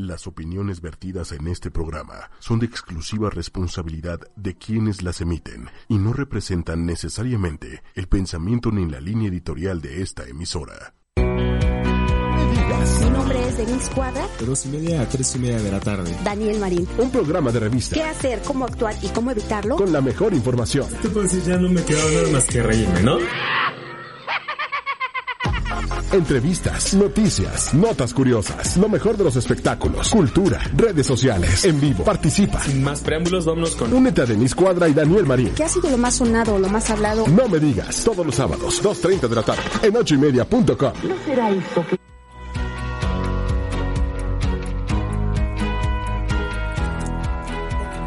Las opiniones vertidas en este programa son de exclusiva responsabilidad de quienes las emiten y no representan necesariamente el pensamiento ni la línea editorial de esta emisora. Mi nombre es Denise Cuadra. De dos y media a tres y media de la tarde. Daniel Marín. Un programa de revista. ¿Qué hacer, cómo actuar y cómo evitarlo? Con la mejor información. Te puedo decir, ya no me quedaba nada más que reírme, ¿no? Entrevistas, noticias, notas curiosas, lo mejor de los espectáculos, cultura, redes sociales, en vivo. Participa. Sin más preámbulos, vámonos con... Únete a Denis Cuadra y Daniel Marín. ¿Qué ha sido lo más sonado o lo más hablado? No me digas, todos los sábados, 2.30 de la tarde, en ochoymedia.com. ¿No será esto que...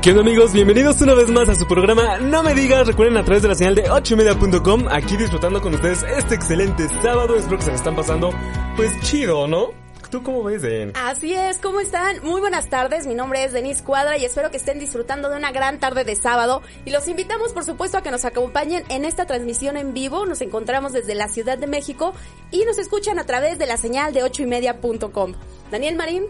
¿Qué onda amigos? Bienvenidos una vez más a su programa No Me Digas, recuerden a través de la señal de 8media.com, aquí disfrutando con ustedes este excelente sábado, espero que se me están pasando pues chido, ¿no? ¿Tú cómo ves, Den? Así es, ¿cómo están? Muy buenas tardes, mi nombre es Denise Cuadra y espero que estén disfrutando de una gran tarde de sábado y los invitamos por supuesto a que nos acompañen en esta transmisión en vivo, nos encontramos desde la Ciudad de México y nos escuchan a través de la señal de 8ymedia.com. Daniel Marín.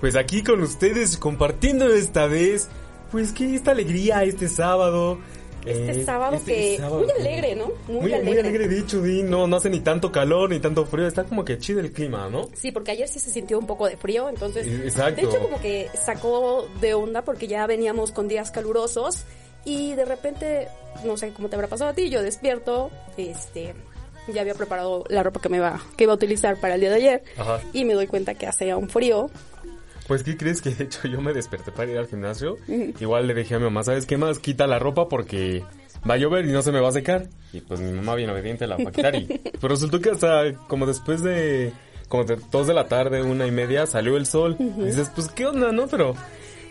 Pues aquí con ustedes compartiendo esta vez pues que esta alegría este sábado. Este eh, sábado este que sábado muy alegre, ¿no? Muy, alegre. Muy alegre, de hecho, no, no hace ni tanto calor ni tanto frío, está como que chido el clima, ¿no? Sí, porque ayer sí se sintió un poco de frío, entonces... Exacto. De hecho, como que sacó de onda porque ya veníamos con días calurosos y de repente, no sé cómo te habrá pasado a ti, yo despierto, este... Ya había preparado la ropa que me iba, que iba a utilizar para el día de ayer y me doy cuenta que hace un frío pues, ¿qué crees que de hecho yo me desperté para ir al gimnasio? Igual le dije a mi mamá, ¿sabes qué más? Quita la ropa porque va a llover y no se me va a secar. Y pues mi mamá bien obediente la va a quitar y... Pero resultó que hasta como después de... Como de dos de la tarde, una y media, salió el sol. Y dices, pues, ¿qué onda, no? Pero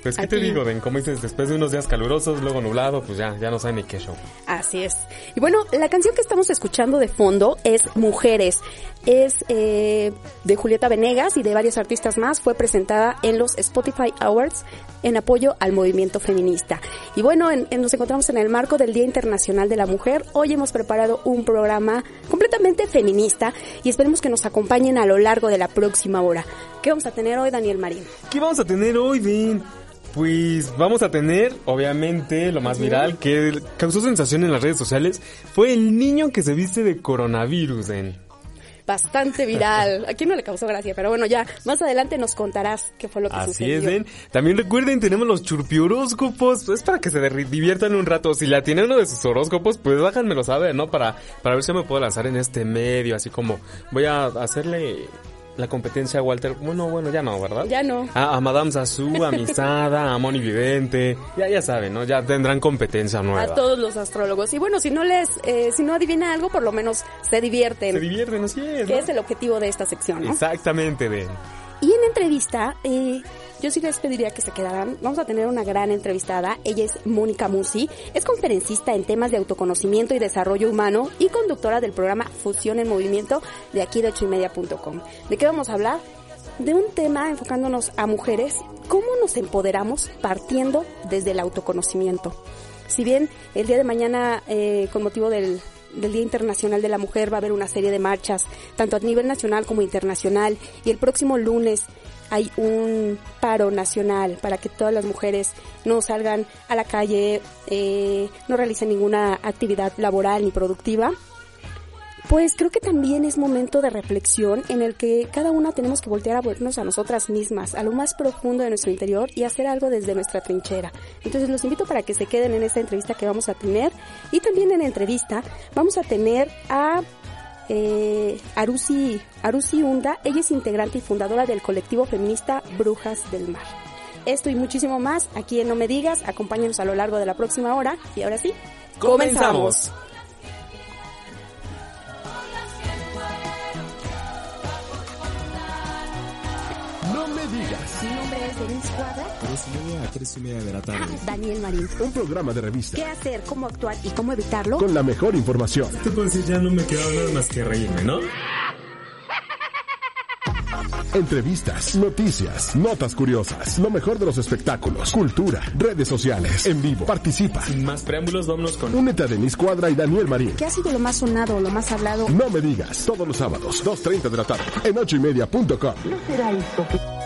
pues, ¿qué te digo, Den? Como dices, después de unos días calurosos, luego nublado, pues ya, ya no sabe ni qué show. Así es. Y bueno, la canción que estamos escuchando de fondo es Mujeres. Es eh, de Julieta Venegas y de varios artistas más. Fue presentada en los Spotify Awards en apoyo al movimiento feminista. Y bueno, nos encontramos en el marco del Día Internacional de la Mujer. Hoy hemos preparado un programa completamente feminista y esperemos que nos acompañen a lo largo de la próxima hora. ¿Qué vamos a tener hoy, Daniel Marín? ¿Qué vamos a tener hoy, Den? Pues vamos a tener, obviamente, lo más viral que causó sensación en las redes sociales fue el niño que se viste de coronavirus, en bastante viral. A quién no le causó gracia, pero bueno, ya más adelante nos contarás qué fue lo que Así sucedió. Así es, ¿ven? También recuerden, tenemos los churpihoróscopos, es para que se diviertan un rato. Si la tienen uno de sus horóscopos, pues déjanmelo saber, ¿no? Para, para ver si me puedo lanzar en este medio, así como voy a hacerle la competencia a Walter. Bueno, bueno, ya no, ¿verdad? Ya no. A, Madame Sassou, a Misada, a Moni Vidente. Ya, ya saben, ¿no? Ya tendrán competencia nueva. A todos los astrólogos. Y bueno, si no les, eh, si no adivina algo, por lo menos se divierten. Se divierten, así es. Que es el objetivo de esta sección, ¿no? Exactamente, de. Y en entrevista, eh, yo sí les pediría que se quedaran. Vamos a tener una gran entrevistada. Ella es Mónica Musi. Es conferencista en temas de autoconocimiento y desarrollo humano y conductora del programa Fusión en Movimiento de aquí de ochoymedia.com. ¿De qué vamos a hablar? De un tema enfocándonos a mujeres, cómo nos empoderamos partiendo desde el autoconocimiento. Si bien el día de mañana, eh, con motivo del, del Día Internacional de la Mujer va a haber una serie de marchas, tanto a nivel nacional como internacional, y el próximo lunes hay un paro nacional para que todas las mujeres no salgan a la calle, eh, no realicen ninguna actividad laboral ni productiva. Pues creo que también es momento de reflexión en el que cada una tenemos que voltear a vernos a nosotras mismas, a lo más profundo de nuestro interior y hacer algo desde nuestra trinchera. Entonces los invito para que se queden en esta entrevista que vamos a tener y también en la entrevista vamos a tener a eh, Arusi, Arusi Hunda. Ella es integrante y fundadora del colectivo feminista Brujas del Mar. Esto y muchísimo más aquí en No Me Digas. Acompáñenos a lo largo de la próxima hora. Y ahora sí, comenzamos. a 3 y media de la tarde. Ah, Daniel Marín. Un programa de revista. ¿Qué hacer? ¿Cómo actuar? ¿Y cómo evitarlo? Con la mejor información. Este Te puedo decir, ya no me queda nada más que reírme, ¿no? Entrevistas, noticias, notas curiosas, lo mejor de los espectáculos, cultura, redes sociales, en vivo, participa. Sin más preámbulos, vámonos con... Únete a Denise Cuadra y Daniel Marín. ¿Qué ha sido lo más sonado o lo más hablado? No me digas, todos los sábados, 2.30 de la tarde, en 8ymedia.com. No será eso.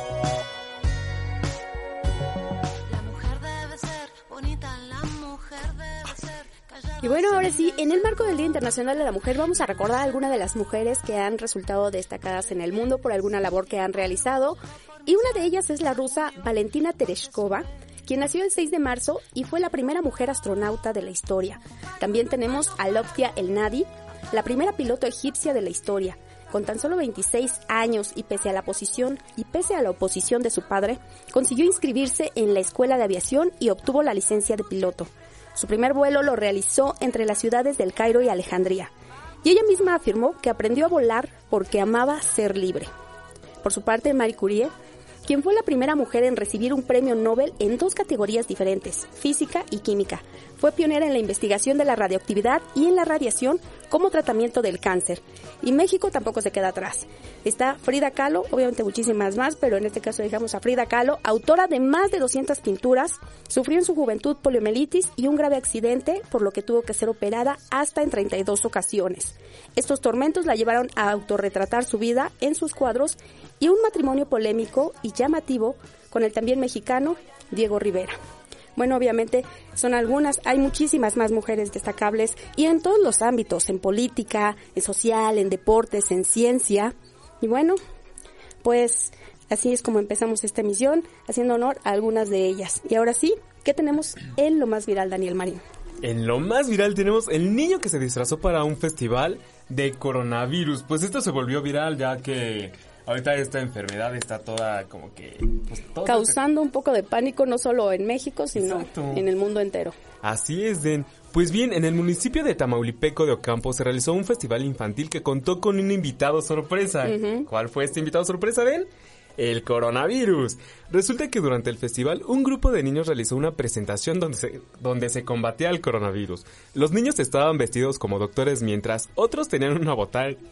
Y bueno, ahora sí, en el marco del Día Internacional de la Mujer vamos a recordar a algunas de las mujeres que han resultado destacadas en el mundo por alguna labor que han realizado. Y una de ellas es la rusa Valentina Tereshkova, quien nació el 6 de marzo y fue la primera mujer astronauta de la historia. También tenemos a Loftia El Nadi, la primera piloto egipcia de la historia. Con tan solo 26 años y pese a la posición y pese a la oposición de su padre, consiguió inscribirse en la escuela de aviación y obtuvo la licencia de piloto. Su primer vuelo lo realizó entre las ciudades del Cairo y Alejandría, y ella misma afirmó que aprendió a volar porque amaba ser libre. Por su parte, Marie Curie, quien fue la primera mujer en recibir un premio Nobel en dos categorías diferentes, física y química, fue pionera en la investigación de la radioactividad y en la radiación como tratamiento del cáncer. Y México tampoco se queda atrás. Está Frida Kahlo, obviamente muchísimas más, pero en este caso dejamos a Frida Kahlo, autora de más de 200 pinturas, sufrió en su juventud poliomielitis y un grave accidente, por lo que tuvo que ser operada hasta en 32 ocasiones. Estos tormentos la llevaron a autorretratar su vida en sus cuadros y un matrimonio polémico y llamativo con el también mexicano Diego Rivera. Bueno, obviamente son algunas, hay muchísimas más mujeres destacables y en todos los ámbitos, en política, en social, en deportes, en ciencia. Y bueno, pues así es como empezamos esta emisión, haciendo honor a algunas de ellas. Y ahora sí, ¿qué tenemos en lo más viral, Daniel Marín? En lo más viral tenemos el niño que se disfrazó para un festival de coronavirus. Pues esto se volvió viral ya que ahorita esta enfermedad está toda como que... Pues, Causando un poco de pánico no solo en México, sino en el mundo entero. Así es, Den. Pues bien, en el municipio de Tamaulipeco de Ocampo se realizó un festival infantil que contó con un invitado sorpresa. ¿Cuál fue este invitado sorpresa, Den? el coronavirus. Resulta que durante el festival un grupo de niños realizó una presentación donde se, donde se combatía el coronavirus. Los niños estaban vestidos como doctores mientras otros tenían una,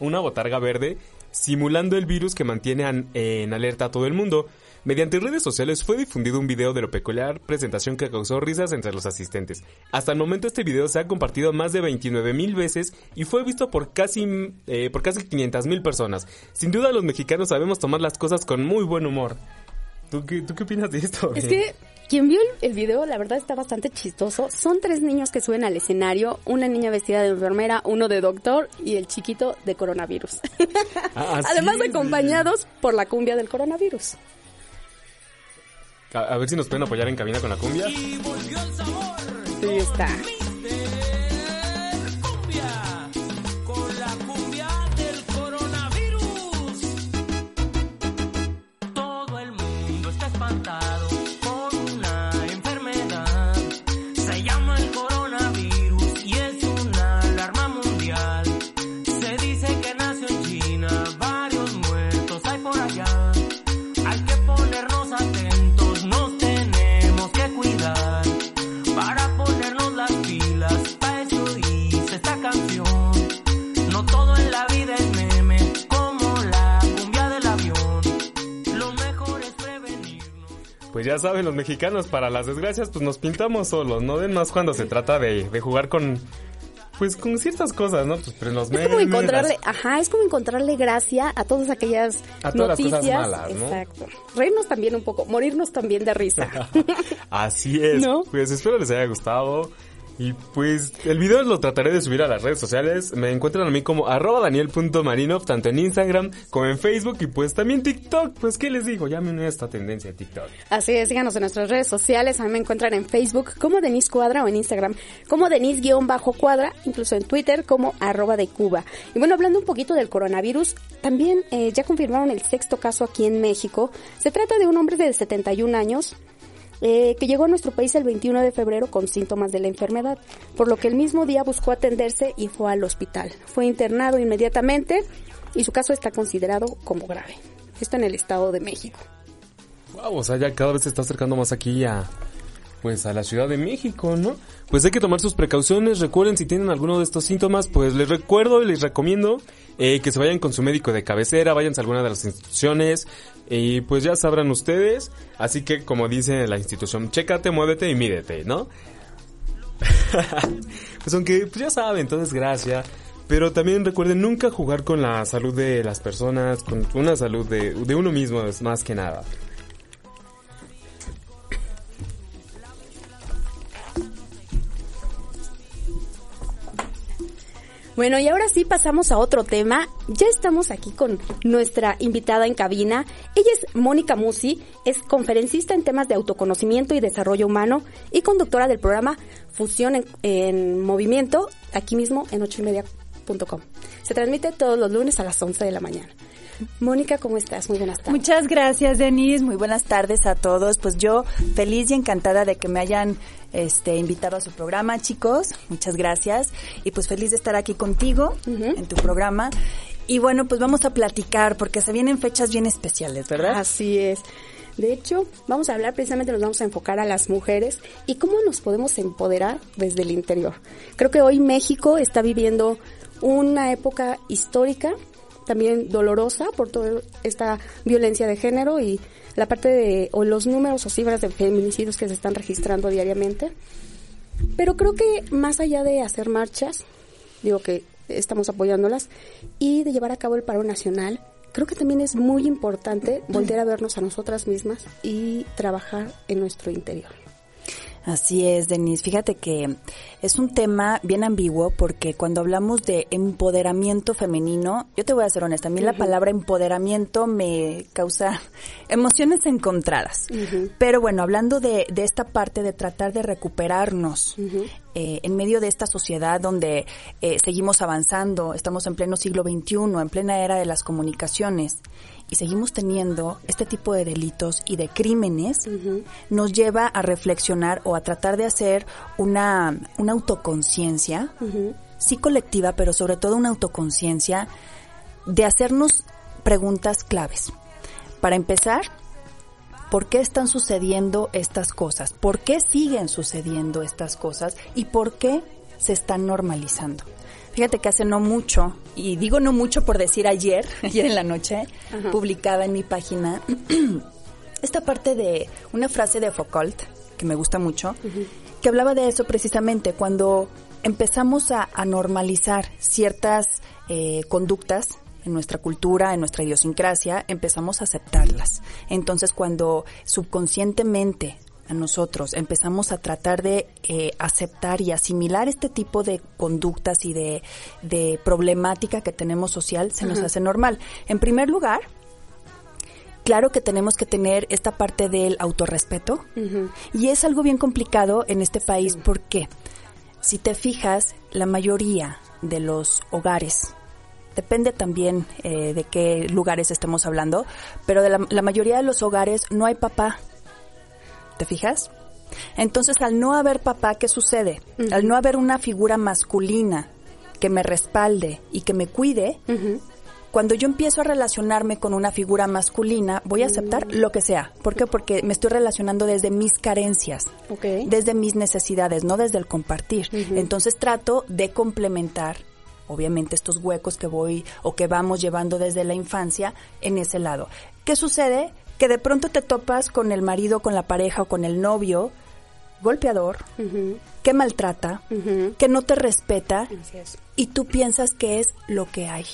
una botarga verde simulando el virus que mantiene en alerta a todo el mundo. Mediante redes sociales fue difundido un video de la peculiar presentación que causó risas entre los asistentes. Hasta el momento este video se ha compartido más de 29 mil veces y fue visto por casi, eh, por casi 500 mil personas. Sin duda los mexicanos sabemos tomar las cosas con muy buen humor. ¿Tú qué, tú qué opinas de esto? Es que quien vio el, video, la verdad está bastante chistoso. Son tres niños que suben al escenario, una niña vestida de enfermera, uno de doctor y el chiquito de coronavirus. Ah, Además acompañados por la cumbia del coronavirus. A, ver si nos pueden apoyar en cabina con la cumbia. Sí, está. Ya saben los mexicanos, para las desgracias pues nos pintamos solos, no den más cuando se trata de, jugar con pues con ciertas cosas, ¿no? Pues pero los Es como encontrarle, ajá, es como encontrarle gracia a todas aquellas a todas noticias. Las cosas malas, ¿no? Exacto. Reírnos también un poco, morirnos también de risa. Así es. ¿No? Pues espero les haya gustado. Y pues el video lo trataré de subir a las redes sociales. Me encuentran a mí como arroba daniel.marinov, tanto en Instagram como en Facebook y pues también TikTok. Pues qué les digo, ya me a esta tendencia de TikTok. Así es, síganos en nuestras redes sociales. A mí me encuentran en Facebook como Denise Cuadra o en Instagram como Denise-Cuadra, incluso en Twitter como arroba de Cuba. Y bueno, hablando un poquito del coronavirus, también eh, ya confirmaron el sexto caso aquí en México. Se trata de un hombre de 71 años eh, que llegó a nuestro país el 21 de febrero con síntomas de la enfermedad, por lo que el mismo día buscó atenderse y fue al hospital. Fue internado inmediatamente y su caso está considerado como grave. Esto en el Estado de México. Wow, o sea, ya cada vez se está acercando más aquí a, pues a la Ciudad de México, ¿no? Pues hay que tomar sus precauciones. Recuerden si tienen alguno de estos síntomas, pues les recuerdo y les recomiendo eh, que se vayan con su médico de cabecera, vayan a alguna de las instituciones y pues ya sabrán ustedes. Así que como dice la institución, chécate, muévete y mídete, ¿no? pues aunque pues ya saben, entonces gracias. Pero también recuerden nunca jugar con la salud de las personas, con una salud de uno mismo es más que nada. Bueno, y ahora sí pasamos a otro tema. Ya estamos aquí con nuestra invitada en cabina. Ella es Mónica Musi, es conferencista en temas de autoconocimiento y desarrollo humano y conductora del programa Fusión en, Movimiento, aquí mismo en Se transmite todos los lunes a las 11 de la mañana. Mónica, ¿cómo estás? Muy buenas tardes. Muchas gracias, Denise. Muy buenas tardes a todos. Pues yo feliz y encantada de que me hayan este, invitado a su programa, chicos. Muchas gracias. Y pues feliz de estar aquí contigo en tu programa. Y bueno, pues vamos a platicar porque se vienen fechas bien especiales, ¿verdad? Así es. De hecho, vamos a hablar precisamente, nos vamos a enfocar a las mujeres y cómo nos podemos empoderar desde el interior. Creo que hoy México está viviendo una época histórica también dolorosa por toda esta violencia de género y la parte de, o los números o cifras de feminicidios que se están registrando diariamente. Pero creo que más allá de hacer marchas, digo que estamos apoyándolas, y de llevar a cabo el paro nacional, creo que también es muy importante volver a vernos a nosotras mismas y trabajar en nuestro interior. Así es, Denise. Fíjate que es un tema bien ambiguo porque cuando hablamos de empoderamiento femenino, yo te voy a ser honesta, a mí la palabra empoderamiento me causa emociones encontradas. Pero bueno, hablando de, de, esta parte de tratar de recuperarnos eh, en medio de esta sociedad donde eh, seguimos avanzando, estamos en pleno siglo XXI, en plena era de las comunicaciones y seguimos teniendo este tipo de delitos y de crímenes, nos lleva a reflexionar o a tratar de hacer una, una autoconciencia, sí colectiva, pero sobre todo una autoconciencia de hacernos preguntas claves. Para empezar, ¿por qué están sucediendo estas cosas? ¿Por qué siguen sucediendo estas cosas? ¿Y por qué se están normalizando? Fíjate que hace no mucho, y digo no mucho por decir ayer, ayer en la noche, publicaba en mi página esta parte de una frase de Foucault, que me gusta mucho, que hablaba de eso precisamente, cuando empezamos a, normalizar ciertas eh, conductas en nuestra cultura, en nuestra idiosincrasia, empezamos a aceptarlas. Entonces, cuando subconscientemente nosotros. Empezamos a tratar de eh, aceptar y asimilar este tipo de conductas y de, problemática que tenemos social, se nos hace normal. En primer lugar, claro que tenemos que tener esta parte del autorrespeto. Y es algo bien complicado en este país porque si te fijas, la mayoría de los hogares, depende también eh, de qué lugares estemos hablando, pero de la mayoría de los hogares no hay papá, ¿Te fijas? Entonces, al no haber papá, ¿qué sucede? Al no haber una figura masculina que me respalde y que me cuide, cuando yo empiezo a relacionarme con una figura masculina, voy a aceptar mm. lo que sea. ¿Por qué? Porque me estoy relacionando desde mis carencias, desde mis necesidades, no desde el compartir. Entonces trato de complementar obviamente estos huecos que voy o que vamos llevando desde la infancia en ese lado. ¿Qué sucede? Que de pronto te topas con el marido, con la pareja o con el novio golpeador, que maltrata, que no te respeta y tú piensas que es lo que hay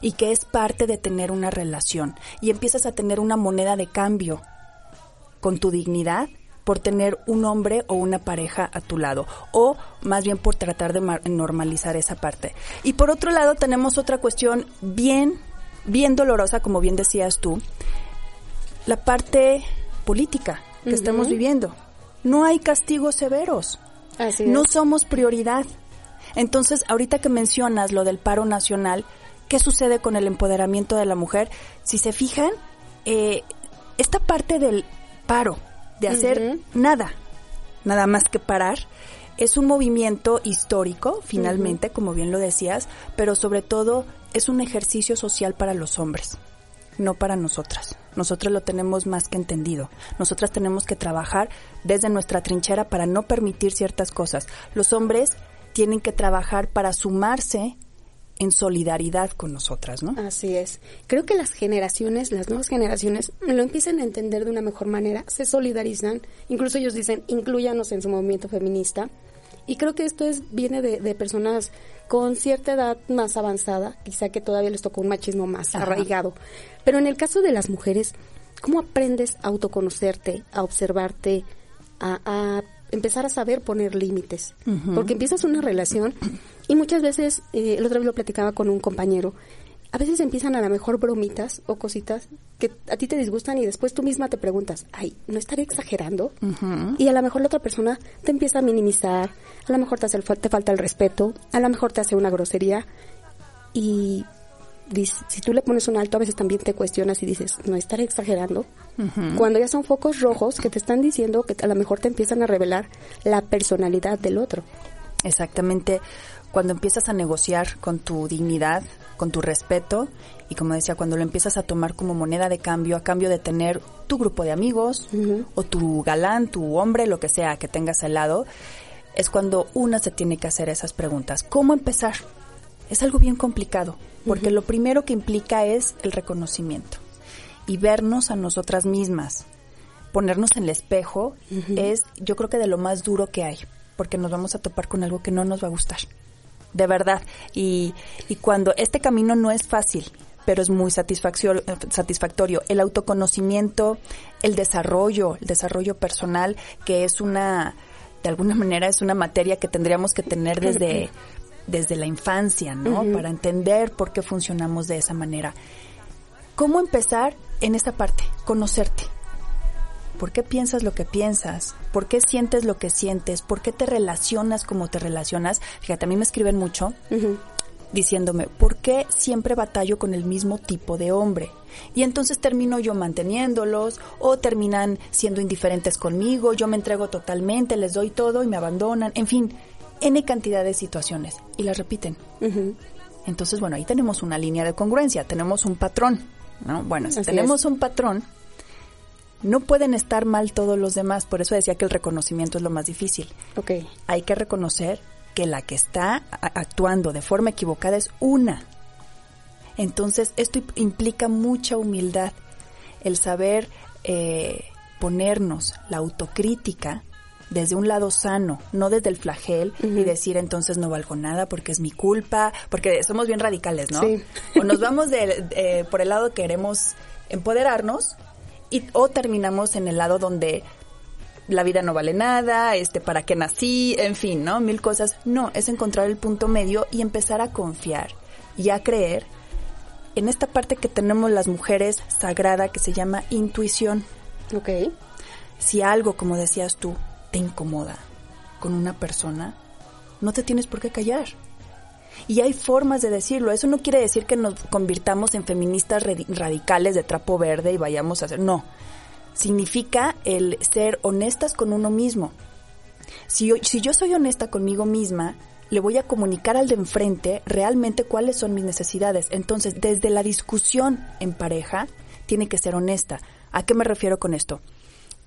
y que es parte de tener una relación y empiezas a tener una moneda de cambio con tu dignidad por tener un hombre o una pareja a tu lado o más bien por tratar de normalizar esa parte. Y por otro lado tenemos otra cuestión bien bien dolorosa como bien decías tú, la parte política que estamos viviendo. No hay castigos severos. no somos prioridad. Entonces, ahorita que mencionas lo del paro nacional, ¿qué sucede con el empoderamiento de la mujer? Si se fijan, eh, esta parte del paro, de hacer nada, nada más que parar, es un movimiento histórico, finalmente, como bien lo decías, pero sobre todo es un ejercicio social para los hombres no para nosotras. Nosotros lo tenemos más que entendido. Nosotras tenemos que trabajar desde nuestra trinchera para no permitir ciertas cosas. Los hombres tienen que trabajar para sumarse en solidaridad con nosotras, ¿no? Así es. Creo que las generaciones, las nuevas generaciones, lo empiezan a entender de una mejor manera, se solidarizan, incluso ellos dicen, incluyanos en su movimiento feminista. Y creo que esto es viene de, personas con cierta edad más avanzada, quizá que todavía les tocó un machismo más arraigado. Pero en el caso de las mujeres, ¿cómo aprendes a autoconocerte, a observarte, a, empezar a saber poner límites. Porque empiezas una relación y muchas veces, eh, el otro día lo platicaba con un compañero, a veces empiezan a lo mejor bromitas o cositas que a ti te disgustan y después tú misma te preguntas, ay, ¿no estaré exagerando? Y a lo mejor la otra persona te empieza a minimizar, a lo mejor te, hace, te falta el respeto, a lo mejor te hace una grosería y si tú le pones un alto a veces también te cuestionas y dices, ¿no estaré exagerando? Cuando ya son focos rojos que te están diciendo que a lo mejor te empiezan a revelar la personalidad del otro. Exactamente cuando empiezas a negociar con tu dignidad, con tu respeto y como decía, cuando lo empiezas a tomar como moneda de cambio, a cambio de tener tu grupo de amigos o tu galán, tu hombre, lo que sea que tengas al lado, es cuando una se tiene que hacer esas preguntas. ¿Cómo empezar? Es algo bien complicado, porque lo primero que implica es el reconocimiento y vernos a nosotras mismas. Ponernos en el espejo es, yo creo que de lo más duro que hay, porque nos vamos a topar con algo que no nos va a gustar de verdad. Y, y cuando este camino no es fácil, pero es muy satisfactorio, satisfactorio. El autoconocimiento, el desarrollo, el desarrollo personal, que es una, de alguna manera es una materia que tendríamos que tener desde, desde la infancia, ¿no? Para entender por qué funcionamos de esa manera. ¿Cómo empezar en esa parte? Conocerte ¿Por qué piensas lo que piensas? ¿Por qué sientes lo que sientes? ¿Por qué te relacionas como te relacionas? Fíjate, a mí me escriben mucho diciéndome, ¿por qué siempre batallo con el mismo tipo de hombre? Y entonces termino yo manteniéndolos o terminan siendo indiferentes conmigo, yo me entrego totalmente, les doy todo y me abandonan, en fin, N cantidad de situaciones y las repiten. Entonces, bueno, ahí tenemos una línea de congruencia, tenemos un patrón, ¿no? Bueno, si tenemos un patrón, no pueden estar mal todos los demás, por eso decía que el reconocimiento es lo más difícil. Okay. Hay que reconocer que la que está actuando de forma equivocada es una. Entonces, esto implica mucha humildad, el saber eh, ponernos la autocrítica desde un lado sano, no desde el flagel y decir entonces no valgo nada porque es mi culpa, porque somos bien radicales, ¿no? Sí. O nos vamos de, eh, por el lado que queremos empoderarnos y, o terminamos en el lado donde la vida no vale nada, este, para qué nací, en fin, ¿no? Mil cosas. No, es encontrar el punto medio y empezar a confiar y a creer en esta parte que tenemos las mujeres sagrada que se llama intuición. Ok. Si algo, como decías tú, te incomoda con una persona, no te tienes por qué callar. Y hay formas de decirlo. Eso no quiere decir que nos convirtamos en feministas radicales de trapo verde y vayamos a hacer. No. Significa el ser honestas con uno mismo. Si yo, si yo soy honesta conmigo misma, le voy a comunicar al de enfrente realmente cuáles son mis necesidades. Entonces, desde la discusión en pareja, tiene que ser honesta. ¿A qué me refiero con esto?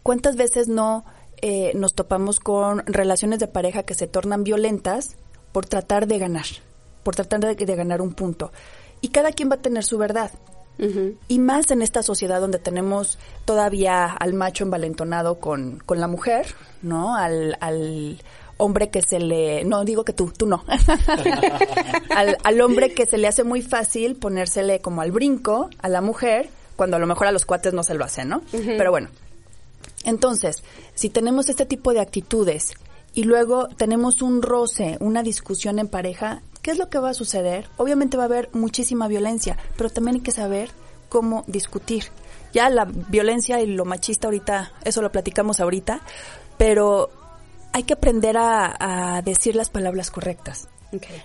¿Cuántas veces no eh, nos topamos con relaciones de pareja que se tornan violentas por tratar de ganar? Por tratar de, ganar un punto. Y cada quien va a tener su verdad. Y más en esta sociedad donde tenemos todavía al macho envalentonado con, con la mujer, ¿no? Al, al hombre que se le... No, digo que tú, tú no. al, al hombre que se le hace muy fácil ponérsele como al brinco a la mujer, cuando a lo mejor a los cuates no se lo hacen, ¿no? Pero bueno. Entonces, si tenemos este tipo de actitudes y luego tenemos un roce, una discusión en pareja, ¿qué es lo que va a suceder? Obviamente va a haber muchísima violencia, pero también hay que saber cómo discutir. Ya la violencia y lo machista ahorita, eso lo platicamos ahorita, pero hay que aprender a, decir las palabras correctas.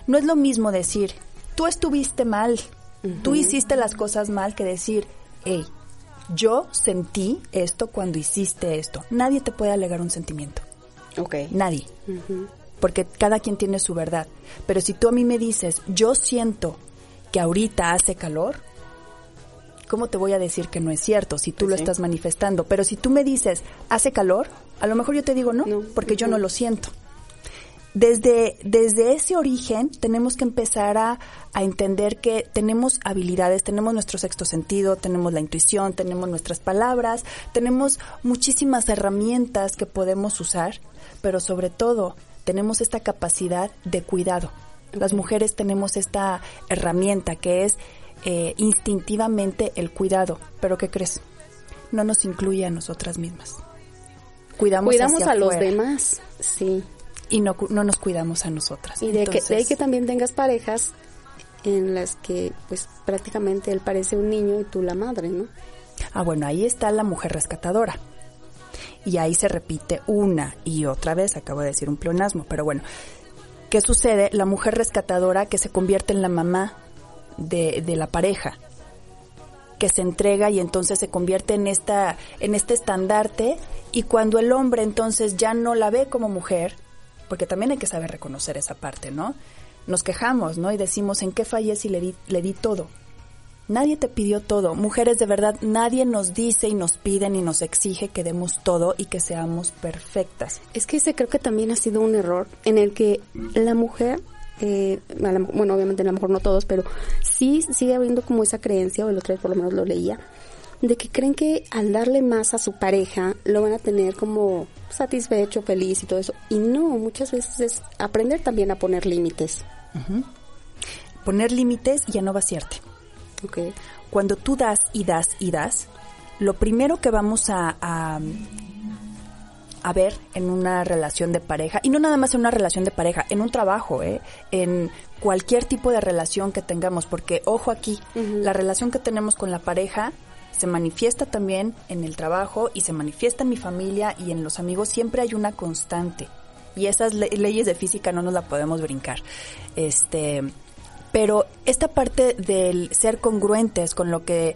No es lo mismo decir, tú estuviste mal, tú hiciste las cosas mal, que decir, hey, yo sentí esto cuando hiciste esto. Nadie te puede alegar un sentimiento. Okay. Nadie porque cada quien tiene su verdad. Pero si tú a mí me dices, yo siento que ahorita hace calor, ¿cómo te voy a decir que no es cierto si tú pues lo estás manifestando? Pero si tú me dices, hace calor, a lo mejor yo te digo no, porque yo no lo siento. Desde, desde ese origen tenemos que empezar a, a entender que tenemos habilidades, tenemos nuestro sexto sentido, tenemos la intuición, tenemos nuestras palabras, tenemos muchísimas herramientas que podemos usar, pero sobre todo tenemos esta capacidad de cuidado. Las mujeres tenemos esta herramienta que es eh, instintivamente el cuidado. Pero ¿qué crees? No nos incluye a nosotras mismas. cuidamos, cuidamos hacia a los demás, sí. y no, no nos cuidamos a nosotras. Y de, que, de ahí que también tengas parejas en las que pues prácticamente él parece un niño y tú la madre, ¿no? Ah, bueno, ahí está la mujer rescatadora. Y ahí se repite una y otra vez, acabo de decir un pleonasmo, pero bueno. ¿Qué sucede? La mujer rescatadora que se convierte en la mamá de, de la pareja, que se entrega y entonces se convierte en esta, en este estandarte, y cuando el hombre entonces ya no la ve como mujer, porque también hay que saber reconocer esa parte, ¿no? Nos quejamos, ¿no? Y decimos, ¿en qué fallé si le di, le di todo? Nadie te pidió todo. Mujeres, de verdad, nadie nos dice y nos pide ni nos exige que demos todo y que seamos perfectas. Es que ese creo que también ha sido un error en el que la mujer, eh, la- bueno, obviamente a lo mejor no todos, pero sí sigue habiendo como esa creencia, o el otro día por lo menos lo leía, de que creen que al darle más a su pareja lo van a tener como satisfecho, feliz y todo eso. Y no, muchas veces es aprender también a poner límites. Poner límites y a no vaciarte. Ok. Cuando tú das y das y das, lo primero que vamos a, a, a ver en una relación de pareja, y no nada más en una relación de pareja, en un trabajo, ¿eh? en cualquier tipo de relación que tengamos, porque ojo aquí, la relación que tenemos con la pareja se manifiesta también en el trabajo y se manifiesta en mi familia y en los amigos, siempre hay una constante. Y esas le- leyes de física no nos la podemos brincar. Este, pero esta parte del ser congruentes con lo que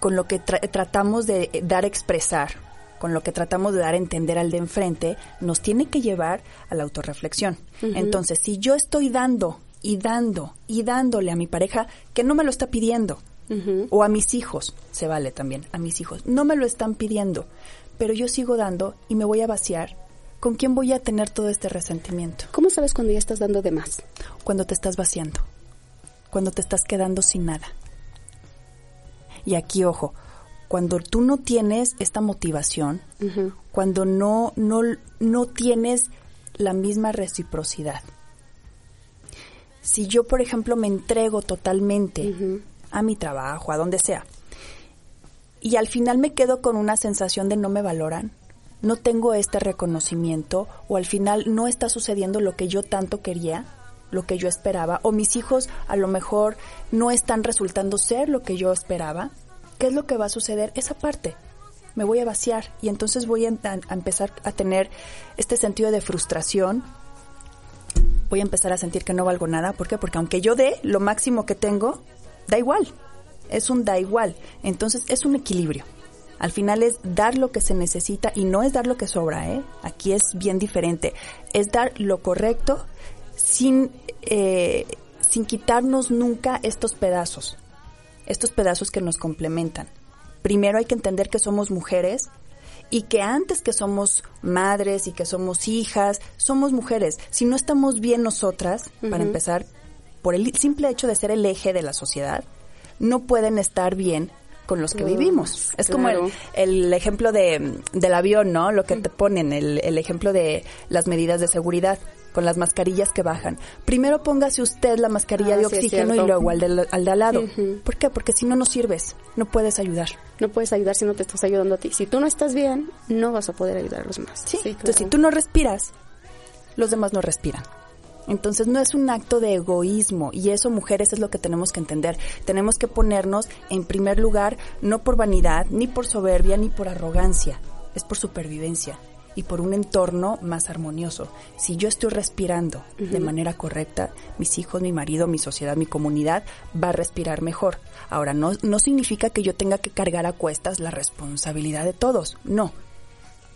con lo que tra- tratamos de dar a expresar, con lo que tratamos de dar a entender al de enfrente, nos tiene que llevar a la autorreflexión. Entonces, si yo estoy dando y dando y dándole a mi pareja que no me lo está pidiendo, o a mis hijos, se vale también, a mis hijos, no me lo están pidiendo, pero yo sigo dando y me voy a vaciar, ¿con quién voy a tener todo este resentimiento? ¿Cómo sabes cuando ya estás dando de más? cuando te estás vaciando, cuando te estás quedando sin nada. Y aquí, ojo, cuando tú no tienes esta motivación, cuando no, no, no tienes la misma reciprocidad. Si yo, por ejemplo, me entrego totalmente a mi trabajo, a donde sea, y al final me quedo con una sensación de no me valoran, no tengo este reconocimiento, o al final no está sucediendo lo que yo tanto quería, lo que yo esperaba, o mis hijos a lo mejor no están resultando ser lo que yo esperaba, ¿qué es lo que va a suceder? Esa parte. Me voy a vaciar y entonces voy a, empezar a tener este sentido de frustración, voy a empezar a sentir que no valgo nada. ¿Por qué? Porque aunque yo dé lo máximo que tengo, da igual. Es un da igual. Entonces es un equilibrio. Al final es dar lo que se necesita y no es dar lo que sobra, ¿eh? Aquí es bien diferente. Es dar lo correcto sin, eh, sin quitarnos nunca estos pedazos. Estos pedazos que nos complementan. Primero hay que entender que somos mujeres y que antes que somos madres y que somos hijas, somos mujeres. Si no estamos bien nosotras, para empezar, por el simple hecho de ser el eje de la sociedad, no pueden estar bien con los que vivimos. Es como el, el ejemplo de, del avión, ¿no? Lo que te ponen, el, el ejemplo de las medidas de seguridad con las mascarillas que bajan. Primero póngase usted la mascarilla Ah, de sí, oxígeno y luego al de, al de al lado. ¿Por qué? Porque si no, no sirves, no puedes ayudar. No puedes ayudar si no te estás ayudando a ti. Si tú no estás bien, no vas a poder ayudar a los demás. Sí, claro. entonces si tú no respiras, los demás no respiran. Entonces no es un acto de egoísmo y eso mujeres es lo que tenemos que entender. Tenemos que ponernos en primer lugar no por vanidad, ni por soberbia, ni por arrogancia, es por supervivencia y por un entorno más armonioso. Si yo estoy respirando de manera correcta, mis hijos, mi marido, mi sociedad, mi comunidad va a respirar mejor. Ahora, no, no significa que yo tenga que cargar a cuestas la responsabilidad de todos, no.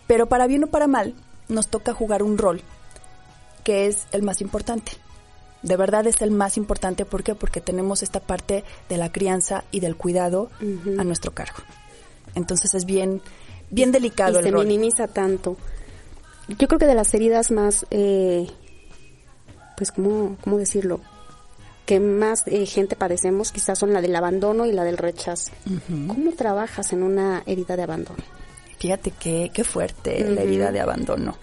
Pero para bien o para mal, nos toca jugar un rol que es el más importante. De verdad es el más importante, ¿por qué? Porque tenemos esta parte de la crianza y del cuidado a nuestro cargo. Entonces es bien, bien delicado y el se rol. minimiza tanto. Yo creo que de las heridas más, eh, pues, ¿cómo, cómo decirlo? Que más eh, gente padecemos quizás son la del abandono y la del rechazo. ¿Cómo trabajas en una herida de abandono? Fíjate qué, qué fuerte la Ujú. herida de abandono.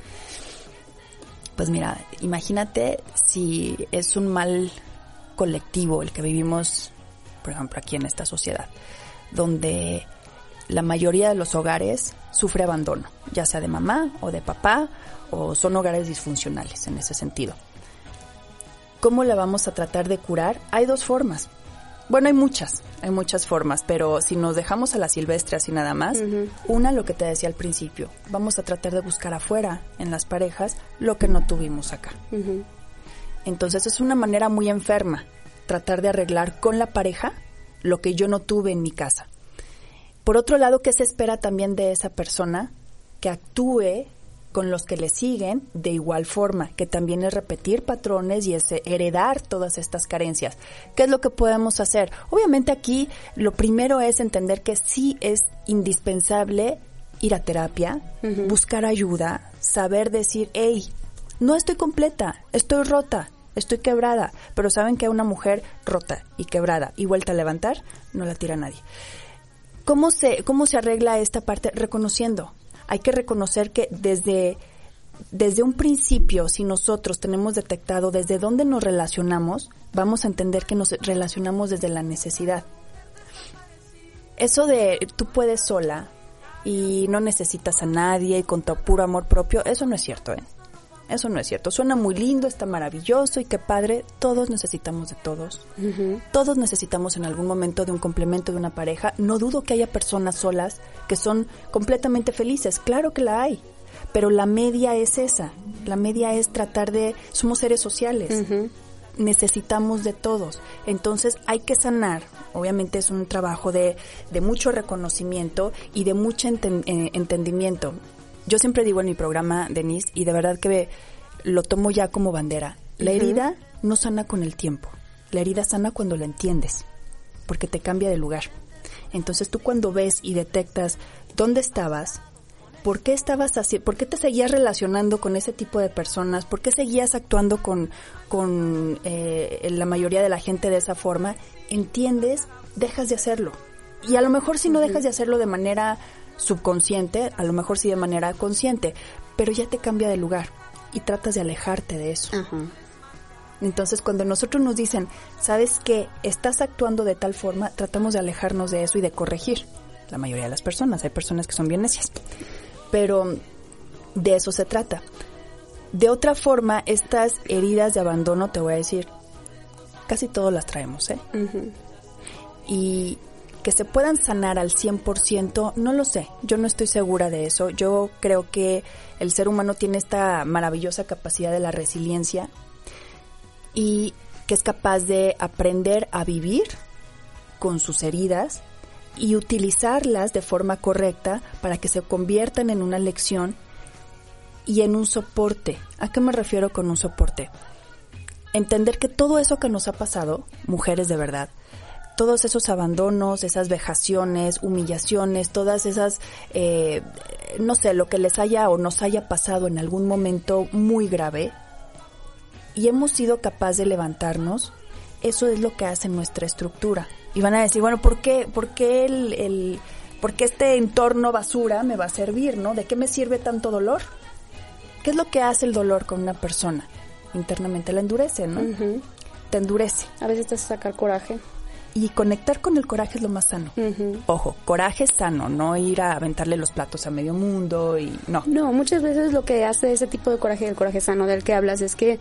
Pues mira, imagínate si es un mal colectivo el que vivimos, por ejemplo, aquí en esta sociedad, donde la mayoría de los hogares sufre abandono, ya sea de mamá o de papá, o son hogares disfuncionales en ese sentido. ¿Cómo la vamos a tratar de curar? Hay dos formas. Bueno, hay muchas, hay muchas formas, pero si nos dejamos a la silvestre así nada más, una, lo que te decía al principio, vamos a tratar de buscar afuera, en las parejas, lo que no tuvimos acá. Entonces es una manera muy enferma, tratar de arreglar con la pareja lo que yo no tuve en mi casa. Por otro lado, ¿qué se espera también de esa persona? Que actúe con los que le siguen de igual forma, que también es repetir patrones y es heredar todas estas carencias. ¿Qué es lo que podemos hacer? Obviamente aquí lo primero es entender que sí es indispensable ir a terapia, buscar ayuda, saber decir, hey, no estoy completa, estoy rota, estoy quebrada, pero saben que a una mujer rota y quebrada y vuelta a levantar, no la tira nadie. ¿Cómo se, cómo se arregla esta parte? Reconociendo, hay que reconocer que desde, desde un principio, si nosotros tenemos detectado desde dónde nos relacionamos, vamos a entender que nos relacionamos desde la necesidad. Eso de tú puedes sola y no necesitas a nadie y con tu puro amor propio, eso no es cierto, ¿eh? Eso no es cierto. Suena muy lindo, está maravilloso y qué padre. Todos necesitamos de todos. Todos necesitamos en algún momento de un complemento de una pareja. No dudo que haya personas solas que son completamente felices. Claro que la hay. Pero la media es esa. La media es tratar de... Somos seres sociales. Necesitamos de todos. Entonces hay que sanar. Obviamente es un trabajo de, de mucho reconocimiento y de mucho eh, entendimiento yo siempre digo en mi programa, Denise, y de verdad que lo tomo ya como bandera, la herida no sana con el tiempo, la herida sana cuando la entiendes, porque te cambia de lugar. Entonces tú cuando ves y detectas dónde estabas, por qué estabas así, por qué te seguías relacionando con ese tipo de personas, por qué seguías actuando con, con eh, la mayoría de la gente de esa forma, entiendes, dejas de hacerlo. Y a lo mejor si no dejas de hacerlo de manera subconsciente, a lo mejor sí de manera consciente, pero ya te cambia de lugar y tratas de alejarte de eso. Entonces, cuando nosotros nos dicen, ¿sabes qué? Estás actuando de tal forma, tratamos de alejarnos de eso y de corregir. La mayoría de las personas, hay personas que son bien necias. Pero de eso se trata. De otra forma, estas heridas de abandono, te voy a decir, casi todos las traemos, ¿eh? Y que se puedan sanar al 100%, no lo sé, yo no estoy segura de eso. Yo creo que el ser humano tiene esta maravillosa capacidad de la resiliencia y que es capaz de aprender a vivir con sus heridas y utilizarlas de forma correcta para que se conviertan en una lección y en un soporte. ¿A qué me refiero con un soporte? Entender que todo eso que nos ha pasado, mujeres de verdad, todos esos abandonos, esas vejaciones, humillaciones, todas esas, eh, no sé, lo que les haya o nos haya pasado en algún momento muy grave, y hemos sido capaces de levantarnos, eso es lo que hace nuestra estructura. Y van a decir, bueno, ¿por qué, por qué el, el por qué este entorno basura me va a servir, no? ¿De qué me sirve tanto dolor? ¿Qué es lo que hace el dolor con una persona? Internamente la endurece, ¿no? Te endurece. A veces te hace sacar coraje y conectar con el coraje es lo más sano. Ojo, coraje sano, no ir a aventarle los platos a medio mundo y no. No, muchas veces lo que hace ese tipo de coraje, el coraje sano del que hablas, es que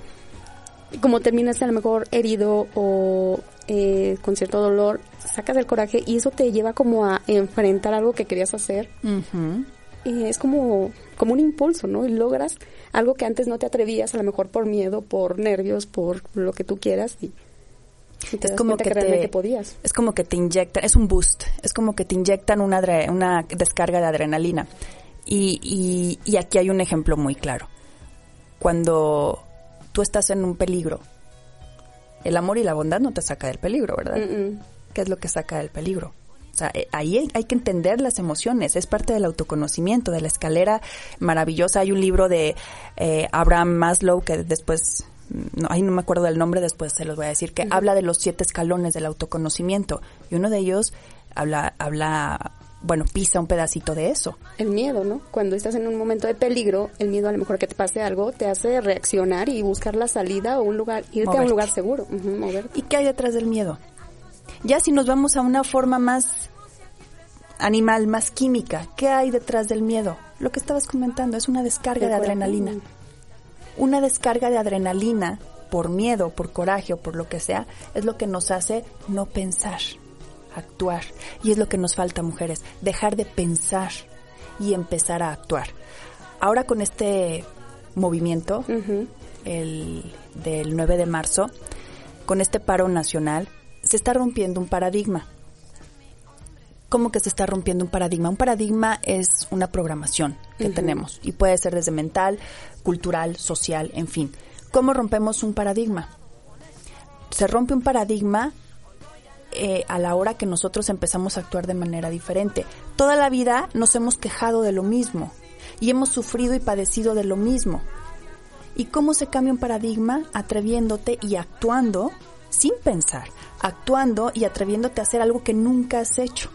como terminas a lo mejor herido o eh, con cierto dolor, sacas el coraje y eso te lleva como a enfrentar algo que querías hacer. y es como, como un impulso, ¿no? Y logras algo que antes no te atrevías, a lo mejor por miedo, por nervios, por lo que tú quieras. Y es como que, te, podías. Es como que te inyectan, es un boost, es como que te inyectan una, una descarga de adrenalina. Y, y, aquí hay un ejemplo muy claro. Cuando tú estás en un peligro, el amor y la bondad no te saca del peligro, ¿verdad? ¿Qué es lo que saca del peligro? O sea, eh, ahí hay, que entender las emociones, es parte del autoconocimiento, de la escalera maravillosa. Hay un libro de eh, Abraham Maslow que después no, ahí no me acuerdo del nombre, después se los voy a decir, que habla de los siete escalones del autoconocimiento y uno de ellos habla, habla, bueno, pisa un pedacito de eso. El miedo, ¿no? Cuando estás en un momento de peligro, el miedo a lo mejor que te pase algo te hace reaccionar y buscar la salida o un lugar, irte a un lugar seguro, ¿Y qué hay detrás del miedo? Ya si nos vamos a una forma más animal, más química. ¿Qué hay detrás del miedo? Lo que estabas comentando es una descarga de adrenalina. Una descarga de adrenalina por miedo, por coraje o por lo que sea, es lo que nos hace no pensar, actuar. Y es lo que nos falta, mujeres, dejar de pensar y empezar a actuar. Ahora con este movimiento, el del 9 de marzo, con este paro nacional, se está rompiendo un paradigma. ¿Cómo que se está rompiendo un paradigma? Un paradigma es una programación que tenemos y puede ser desde mental, cultural, social, en fin. ¿Cómo rompemos un paradigma? Se rompe un paradigma eh, a la hora que nosotros empezamos a actuar de manera diferente. Toda la vida nos hemos quejado de lo mismo y hemos sufrido y padecido de lo mismo. ¿Y cómo se cambia un paradigma? Atreviéndote y actuando sin pensar, actuando y atreviéndote a hacer algo que nunca has hecho.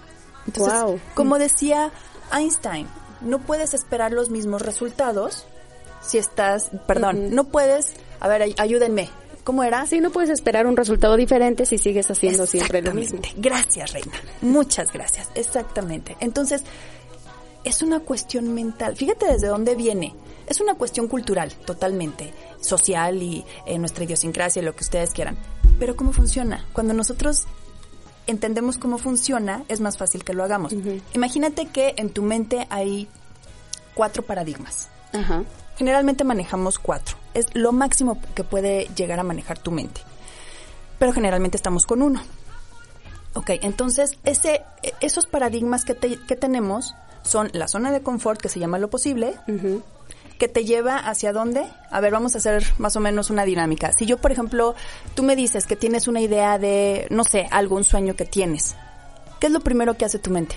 Entonces, como decía Einstein, no puedes esperar los mismos resultados si estás, perdón, no puedes, a ver, ayúdenme, ¿cómo era? Sí, no puedes esperar un resultado diferente si sigues haciendo siempre lo mismo. Gracias, Reina. Muchas gracias. Exactamente. Entonces, es una cuestión mental. Fíjate desde dónde viene. Es una cuestión cultural, totalmente, social y en nuestra idiosincrasia, lo que ustedes quieran. Pero ¿cómo funciona? Cuando nosotros entendemos cómo funciona, es más fácil que lo hagamos. Imagínate que en tu mente hay cuatro paradigmas. Generalmente manejamos cuatro. Es lo máximo que puede llegar a manejar tu mente. Pero generalmente estamos con uno. Ok, entonces ese, esos paradigmas que, que tenemos son la zona de confort, que se llama lo posible, que te lleva hacia dónde. A ver, vamos a hacer más o menos una dinámica. Si yo, por ejemplo, tú me dices que tienes una idea de, no sé, algún sueño que tienes, ¿qué es lo primero que hace tu mente?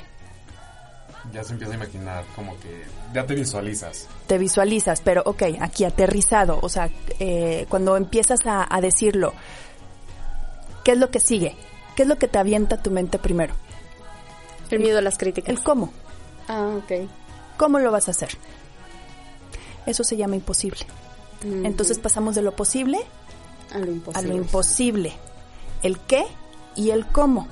Ya se empieza a imaginar, como que ya te visualizas. Te visualizas, pero ok, aquí aterrizado, o sea, eh, cuando empiezas a, a decirlo, ¿qué es lo que sigue? ¿Qué es lo que te avienta tu mente primero? El miedo a las críticas. El cómo. Ah, ok. ¿Cómo lo vas a hacer? Eso se llama imposible. Entonces pasamos de lo posible a lo imposible. A lo imposible. El qué y el cómo.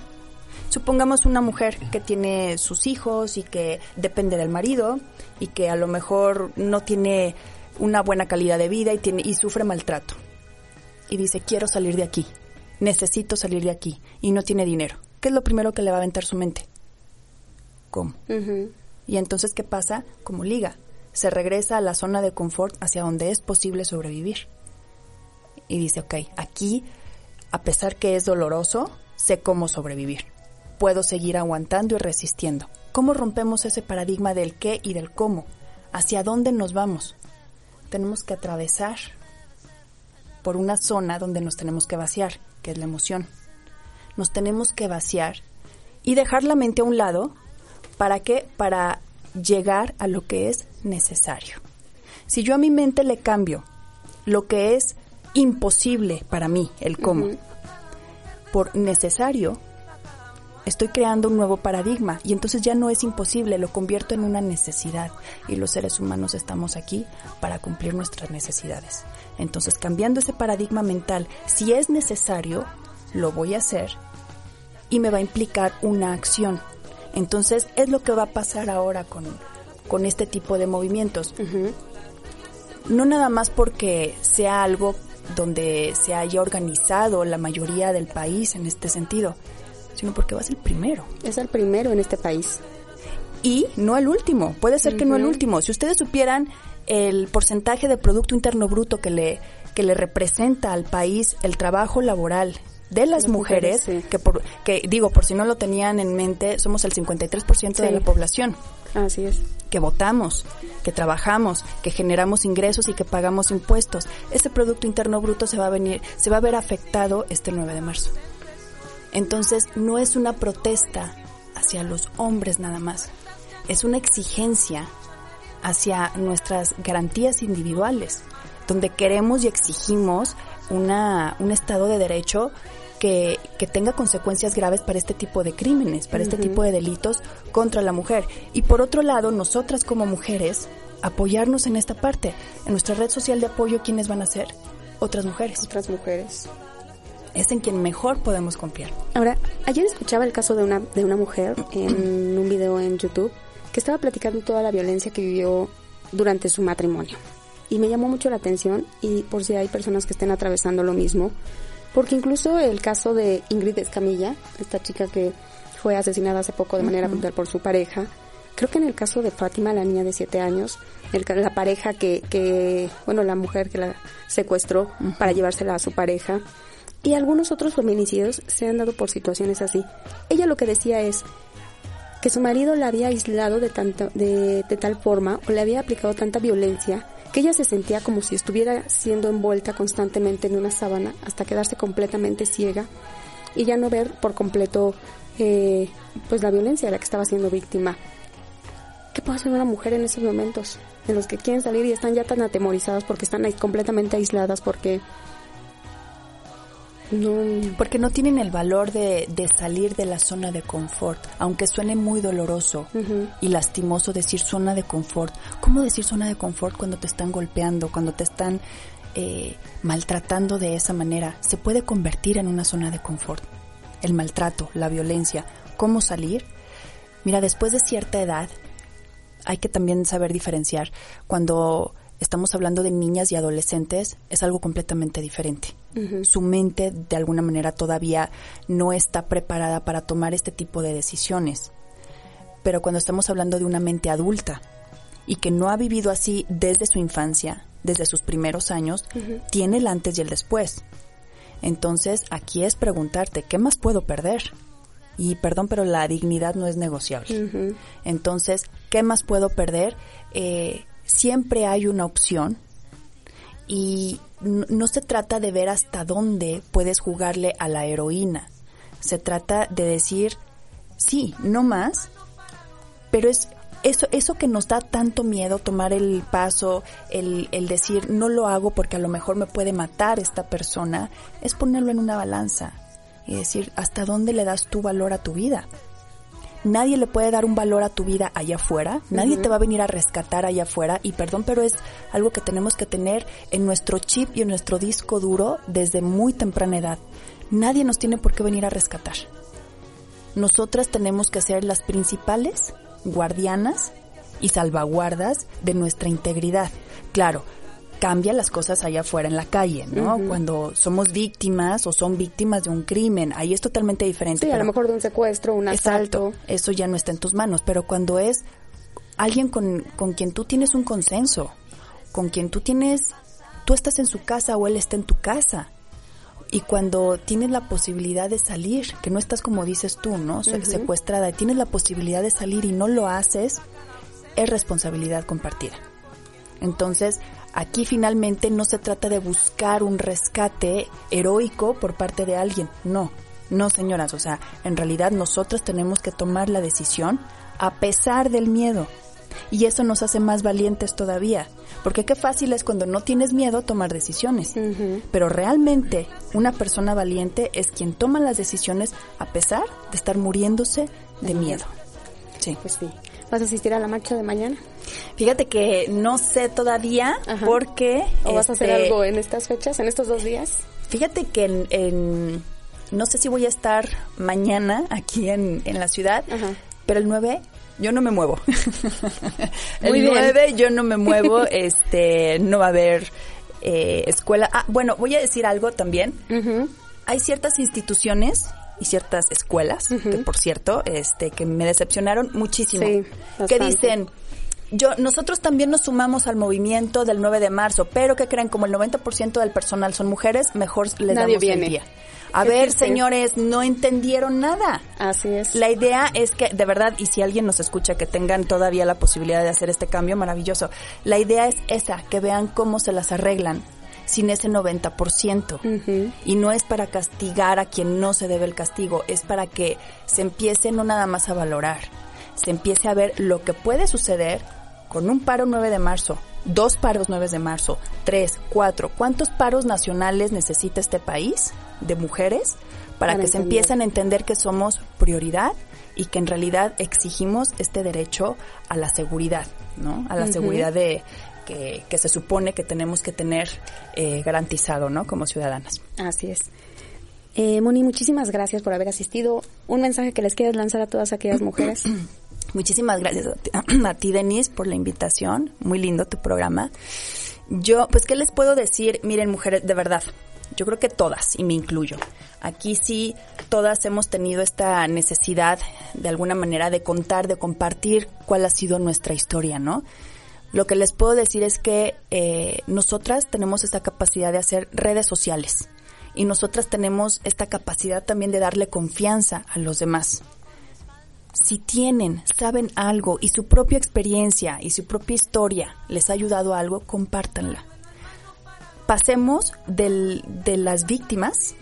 Supongamos una mujer que tiene sus hijos y que depende del marido y que a lo mejor no tiene una buena calidad de vida y tiene y sufre maltrato. Y dice, "Quiero salir de aquí. Necesito salir de aquí" y no tiene dinero. ¿Qué es lo primero que le va a aventar su mente? ¿Cómo? Y entonces, ¿qué pasa? Como liga, se regresa a la zona de confort hacia donde es posible sobrevivir. Y dice, ok, aquí, a pesar que es doloroso, sé cómo sobrevivir. Puedo seguir aguantando y resistiendo. ¿Cómo rompemos ese paradigma del qué y del cómo? ¿Hacia dónde nos vamos? Tenemos que atravesar por una zona donde nos tenemos que vaciar, que es la emoción. Nos tenemos que vaciar y dejar la mente a un lado ¿Para qué? Para llegar a lo que es necesario. Si yo a mi mente le cambio lo que es imposible para mí, el cómo, por necesario, estoy creando un nuevo paradigma y entonces ya no es imposible, lo convierto en una necesidad y los seres humanos estamos aquí para cumplir nuestras necesidades. Entonces, cambiando ese paradigma mental, si es necesario, lo voy a hacer y me va a implicar una acción. Entonces, es lo que va a pasar ahora con, con este tipo de movimientos. No nada más porque sea algo donde se haya organizado la mayoría del país en este sentido, sino porque va a ser el primero. Es el primero en este país. Y no el último, puede ser que no el último. Si ustedes supieran el porcentaje de Producto Interno Bruto que le, que le representa al país el trabajo laboral de las, mujeres, que, por, que digo, por si no lo tenían en mente, somos el 53% de la población. Así es. Que votamos, que trabajamos, que generamos ingresos y que pagamos impuestos. Ese Producto Interno Bruto se va a venir, se va a ver afectado este 9 de marzo. Entonces, no es una protesta hacia los hombres nada más. Es una exigencia hacia nuestras garantías individuales, donde queremos y exigimos una, un Estado de Derecho que, tenga consecuencias graves para este tipo de crímenes, para este tipo de delitos contra la mujer. Y por otro lado, nosotras como mujeres, apoyarnos en esta parte. En nuestra red social de apoyo, ¿quiénes van a ser? Otras mujeres. Otras mujeres. es en quien mejor podemos confiar. Ahora, ayer escuchaba el caso de una, de una mujer en un video en YouTube que estaba platicando toda la violencia que vivió durante su matrimonio. Y me llamó mucho la atención y por si hay personas que estén atravesando lo mismo, porque incluso el caso de Ingrid Escamilla, esta chica que fue asesinada hace poco de manera brutal por su pareja, creo que en el caso de Fátima, la niña de siete años, el, la pareja que, que, bueno, la mujer que la secuestró para llevársela a su pareja, y algunos otros feminicidios se han dado por situaciones así. Ella lo que decía es que su marido la había aislado de, tanto, de, de tal forma o le había aplicado tanta violencia que ella se sentía como si estuviera siendo envuelta constantemente en una sábana hasta quedarse completamente ciega y ya no ver por completo eh, pues la violencia de la que estaba siendo víctima. ¿Qué puede hacer una mujer en esos momentos en los que quieren salir y están ya tan atemorizadas porque están completamente aisladas porque no. Porque no tienen el valor de, salir de la zona de confort, aunque suene muy doloroso y lastimoso decir zona de confort. ¿Cómo decir zona de confort cuando te están golpeando, cuando te están eh, maltratando de esa manera? Se puede convertir en una zona de confort. El maltrato, la violencia. ¿Cómo salir? Mira, después de cierta edad, hay que también saber diferenciar. Cuando estamos hablando de niñas y adolescentes, es algo completamente diferente. Su mente de alguna manera todavía no está preparada para tomar este tipo de decisiones. Pero cuando estamos hablando de una mente adulta y que no ha vivido así desde su infancia, desde sus primeros años, tiene el antes y el después. Entonces, aquí es preguntarte, ¿qué más puedo perder? Y perdón, pero la dignidad no es negociable. Entonces, ¿qué más puedo perder? Eh, siempre hay una opción y no se trata de ver hasta dónde puedes jugarle a la heroína. Se trata de decir, sí, no más, pero es eso, eso que nos da tanto miedo, tomar el paso, el, el decir, no lo hago porque a lo mejor me puede matar esta persona, es ponerlo en una balanza y decir, ¿hasta dónde le das tu valor a tu vida? Nadie le puede dar un valor a tu vida allá afuera, nadie te va a venir a rescatar allá afuera y perdón, pero es algo que tenemos que tener en nuestro chip y en nuestro disco duro desde muy temprana edad. Nadie nos tiene por qué venir a rescatar. Nosotras tenemos que ser las principales guardianas y salvaguardas de nuestra integridad. Claro, cambia las cosas allá afuera en la calle, ¿no? Cuando somos víctimas o son víctimas de un crimen, ahí es totalmente diferente. Sí, a lo mejor de un secuestro, un asalto. eso ya no está en tus manos, pero cuando es alguien con, con quien tú tienes un consenso, con quien tú tienes, tú estás en su casa o él está en tu casa, y cuando tienes la posibilidad de salir, que no estás como dices tú, ¿no? Secuestrada, tienes la posibilidad de salir y no lo haces, es responsabilidad compartida. Entonces, Aquí finalmente no se trata de buscar un rescate heroico por parte de alguien, no, no señoras, o sea, en realidad nosotros tenemos que tomar la decisión a pesar del miedo. Y eso nos hace más valientes todavía, porque qué fácil es cuando no tienes miedo tomar decisiones. Pero realmente una persona valiente es quien toma las decisiones a pesar de estar muriéndose de miedo. Sí. Pues sí. ¿Vas a asistir a la marcha de mañana? Fíjate que no sé todavía porque... ¿O vas a hacer este, algo en estas fechas, en estos dos días? Fíjate que en, no sé si voy a estar mañana aquí en, la ciudad, pero el 9 yo no me muevo. el 9 yo no me muevo, este, no va a haber eh, escuela. Ah, bueno, voy a decir algo también. Hay ciertas instituciones y ciertas escuelas, que por cierto, este, que me decepcionaron muchísimo, que dicen, yo, nosotros también nos sumamos al movimiento del 9 de marzo, pero que creen como el 90% del personal son mujeres, mejor les damos el día. A ver, señores, no entendieron nada. Así es. La idea es que, de verdad, y si alguien nos escucha que tengan todavía la posibilidad de hacer este cambio, maravilloso. La idea es esa, que vean cómo se las arreglan sin ese 90%. Y no es para castigar a quien no se debe el castigo, es para que se empiece no nada más a valorar, se empiece a ver lo que puede suceder con un paro 9 de marzo, dos paros 9 de marzo, tres, cuatro. ¿Cuántos paros nacionales necesita este país de mujeres para, que se empiecen a entender que somos prioridad y que en realidad exigimos este derecho a la seguridad, ¿no? A la seguridad de, que, se supone que tenemos que tener eh, garantizado, ¿no? Como ciudadanas. Así es. Eh, Moni, muchísimas gracias por haber asistido. Un mensaje que les quieras lanzar a todas aquellas mujeres. Muchísimas gracias a ti, a ti, Denise, por la invitación. Muy lindo tu programa. Yo, pues, ¿qué les puedo decir? Miren, mujeres, de verdad, yo creo que todas, y me incluyo. Aquí sí, todas hemos tenido esta necesidad, de alguna manera, de contar, de compartir cuál ha sido nuestra historia, ¿no? Lo que les puedo decir es que eh, nosotras tenemos esta capacidad de hacer redes sociales y nosotras tenemos esta capacidad también de darle confianza a los demás. Si tienen, saben algo y su propia experiencia y su propia historia les ha ayudado a algo, compártanla. Pasemos del, de las víctimas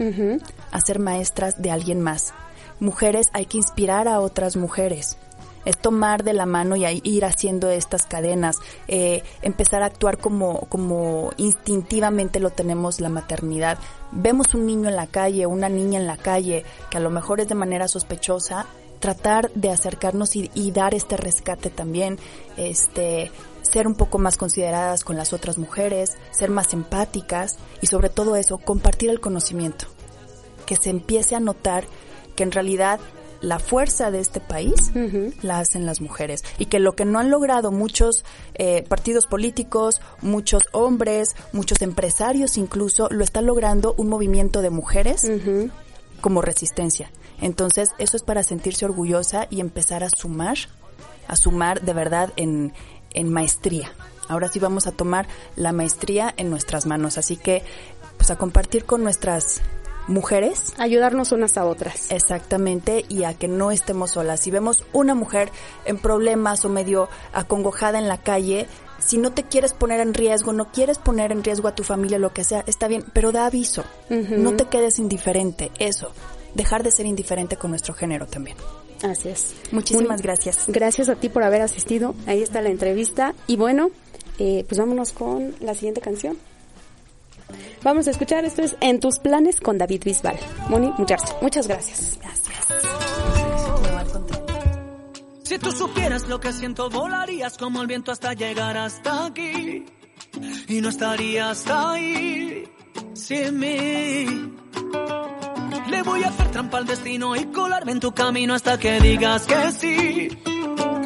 a ser maestras de alguien más. Mujeres, hay que inspirar a otras mujeres es tomar de la mano y ir haciendo estas cadenas, eh, empezar a actuar como, como instintivamente lo tenemos la maternidad. Vemos un niño en la calle, una niña en la calle, que a lo mejor es de manera sospechosa, tratar de acercarnos y, y dar este rescate también, este, ser un poco más consideradas con las otras mujeres, ser más empáticas y sobre todo eso, compartir el conocimiento, que se empiece a notar que en realidad la fuerza de este país la hacen las mujeres y que lo que no han logrado muchos eh, partidos políticos, muchos hombres, muchos empresarios incluso, lo está logrando un movimiento de mujeres como resistencia. Entonces, eso es para sentirse orgullosa y empezar a sumar, a sumar de verdad en, en maestría. Ahora sí vamos a tomar la maestría en nuestras manos, así que pues a compartir con nuestras mujeres. Ayudarnos unas a otras. Exactamente, y a que no estemos solas. Si vemos una mujer en problemas o medio acongojada en la calle, si no te quieres poner en riesgo, no quieres poner en riesgo a tu familia, lo que sea, está bien, pero da aviso. No te quedes indiferente, eso. Dejar de ser indiferente con nuestro género también. Así es. Muchísimas gracias. Gracias a ti por haber asistido. Ahí está la entrevista. Y bueno, eh, pues vámonos con la siguiente canción. Vamos a escuchar, esto es En tus planes con David Bisbal. Moni, muchas, muchas gracias. Gracias. Si tú supieras lo que siento, volarías como el viento hasta llegar hasta aquí. Y no estarías ahí sin mí. Le voy a hacer trampa al destino y colarme en tu camino hasta que digas que sí.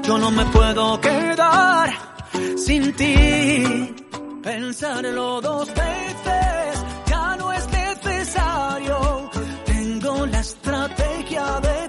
Yo no me puedo quedar sin ti. Pensarlo dos veces ya no es necesario. Tengo la estrategia de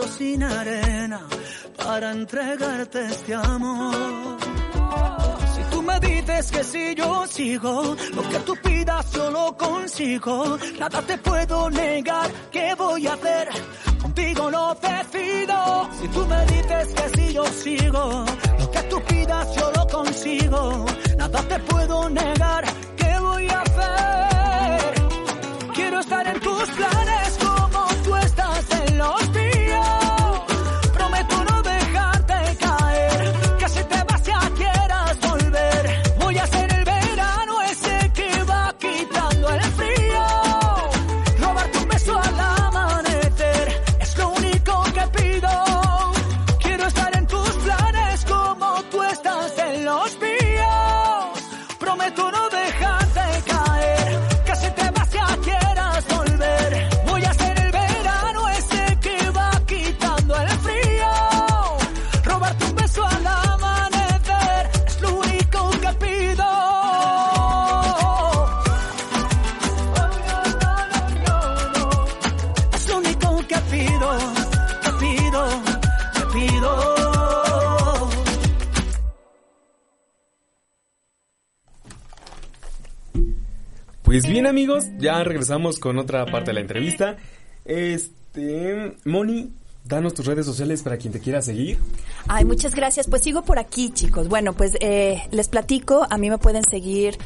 sin arena para entregarte este amor. Si tú me dices que si yo sigo, lo que tú pidas yo lo consigo. Nada te puedo negar, ¿qué voy a hacer? Contigo lo decido. Si tú me dices que si yo sigo, lo que tú pidas yo lo consigo. Nada te puedo negar, ¿qué voy a hacer? Quiero estar en tus planes Pues bien amigos, ya regresamos con otra parte de la entrevista. Este, Moni, danos tus redes sociales para quien te quiera seguir. Ay, muchas gracias. Pues sigo por aquí, chicos. Bueno, pues eh, les platico. A mí me pueden seguir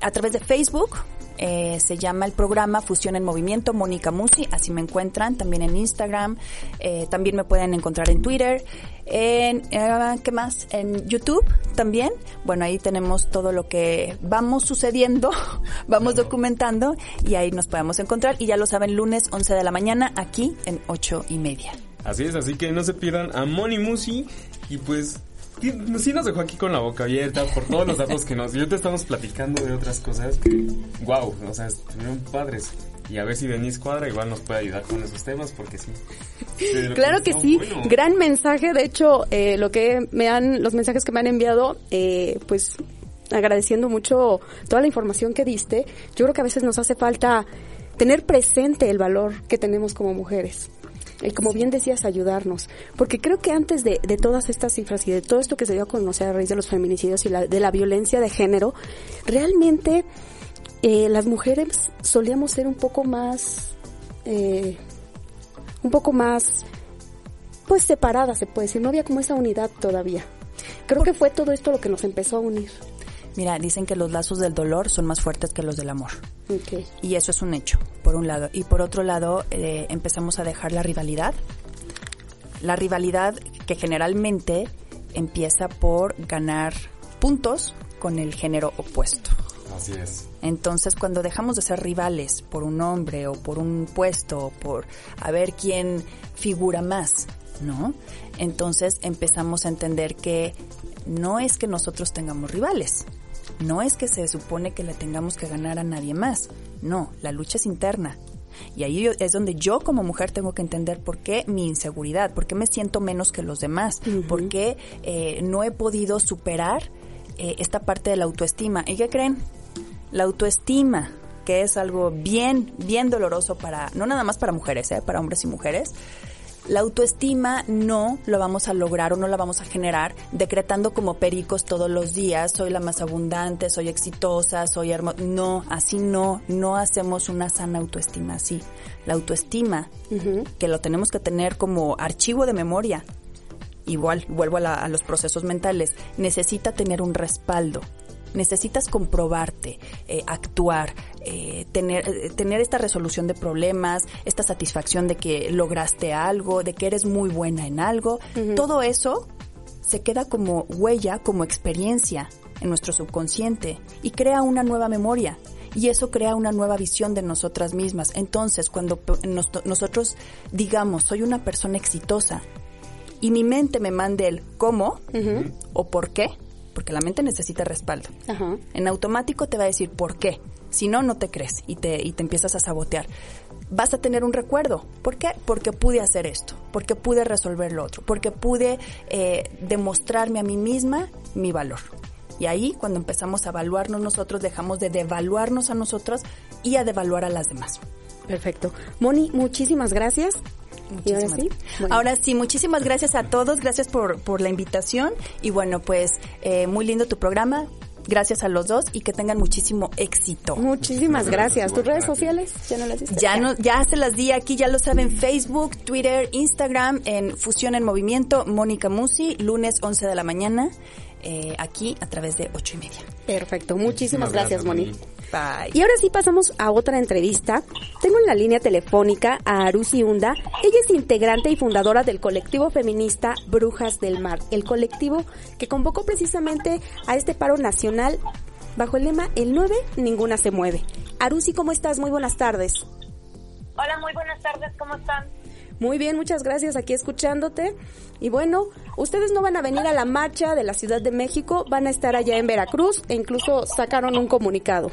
a través de Facebook. Eh, se llama el programa Fusión en Movimiento, Mónica Musi, así me encuentran, también en Instagram, eh, también me pueden encontrar en Twitter, en, eh, ¿qué más? En YouTube también. Bueno, ahí tenemos todo lo que vamos sucediendo, vamos documentando y ahí nos podemos encontrar. Y ya lo saben, lunes 11 de la mañana, aquí en 8 y media. Así es, así que no se pierdan a Moni Musi y pues sí nos dejó aquí con la boca abierta por todos los datos que nos dio. Te estamos platicando de otras cosas que, wow, o sea, estuvieron padres. Y a ver si Denise Cuadra igual nos puede ayudar con esos temas, porque sí. Claro que sí, gran mensaje. De hecho, eh, lo que me han, los mensajes que me han enviado, eh, pues agradeciendo mucho toda la información que diste. Yo creo que a veces nos hace falta tener presente el valor que tenemos como mujeres el, como bien decías, ayudarnos. Porque creo que antes de, de, todas estas cifras y de todo esto que se dio a conocer a raíz de los feminicidios y la, de la violencia de género, realmente eh, las mujeres solíamos ser un poco más, eh, un poco más, pues separadas, se puede decir. No había como esa unidad todavía. Creo que fue todo esto lo que nos empezó a unir. Mira, dicen que los lazos del dolor son más fuertes que los del amor. Y eso es un hecho, por un lado. Y por otro lado, eh, empezamos a dejar la rivalidad. La rivalidad que generalmente empieza por ganar puntos con el género opuesto. Así es. Entonces, cuando dejamos de ser rivales por un hombre o por un puesto o por a ver quién figura más, ¿no? Entonces empezamos a entender que no es que nosotros tengamos rivales, no es que se supone que le tengamos que ganar a nadie más. No, la lucha es interna. Y ahí es donde yo como mujer tengo que entender por qué mi inseguridad, por qué me siento menos que los demás, por qué eh, no he podido superar eh, esta parte de la autoestima. ¿Y qué creen? La autoestima, que es algo bien, bien doloroso para, no nada más para mujeres, ¿eh? para hombres y mujeres, la autoestima no lo vamos a lograr o no la vamos a generar decretando como pericos todos los días, soy la más abundante, soy exitosa, soy hermosa. No, así no, no hacemos una sana autoestima así. La autoestima, que lo tenemos que tener como archivo de memoria, igual, vuelvo a, a los procesos mentales, necesita tener un respaldo necesitas comprobarte, eh, actuar, eh, tener, eh, tener esta resolución de problemas, esta satisfacción de que lograste algo, de que eres muy buena en algo. Todo eso se queda como huella, como experiencia en nuestro subconsciente y crea una nueva memoria. Y eso crea una nueva visión de nosotras mismas. Entonces, cuando nosotros digamos, soy una persona exitosa, y mi mente me mande el cómo o por qué, porque la mente necesita respaldo. En automático te va a decir por qué. Si no, no te crees y te, y te empiezas a sabotear. Vas a tener un recuerdo. ¿Por qué? Porque pude hacer esto, porque pude resolver lo otro, porque pude eh, demostrarme a mí misma mi valor. Y ahí, cuando empezamos a evaluarnos nosotros, dejamos de devaluarnos a nosotros y a devaluar a las demás. Perfecto. Moni, muchísimas gracias. Ahora sí? Ahora sí, muchísimas gracias a todos, gracias por, por la invitación y bueno, pues eh, muy lindo tu programa. Gracias a los dos y que tengan muchísimo éxito. Muchísimas gracias. ¿Tus redes sociales ya no las diste? Ya, no, ya se las di aquí, ya lo saben, Facebook, Twitter, Instagram, en Fusión en Movimiento, Mónica Musi, lunes 11 de la mañana, eh, aquí a través de ocho y media. Perfecto, muchísimas, gracias, Moni. Y ahora sí pasamos a otra entrevista. Tengo en la línea telefónica a Arusi Hunda. Ella es integrante y fundadora del colectivo feminista Brujas del Mar, el colectivo que convocó precisamente a este paro nacional bajo el lema El 9, ninguna se mueve. Arusi, ¿cómo estás? Muy buenas tardes. Hola, muy buenas tardes, ¿cómo están? Muy bien, muchas gracias aquí escuchándote. Y bueno, ustedes no van a venir a la marcha de la Ciudad de México, van a estar allá en Veracruz e incluso sacaron un comunicado.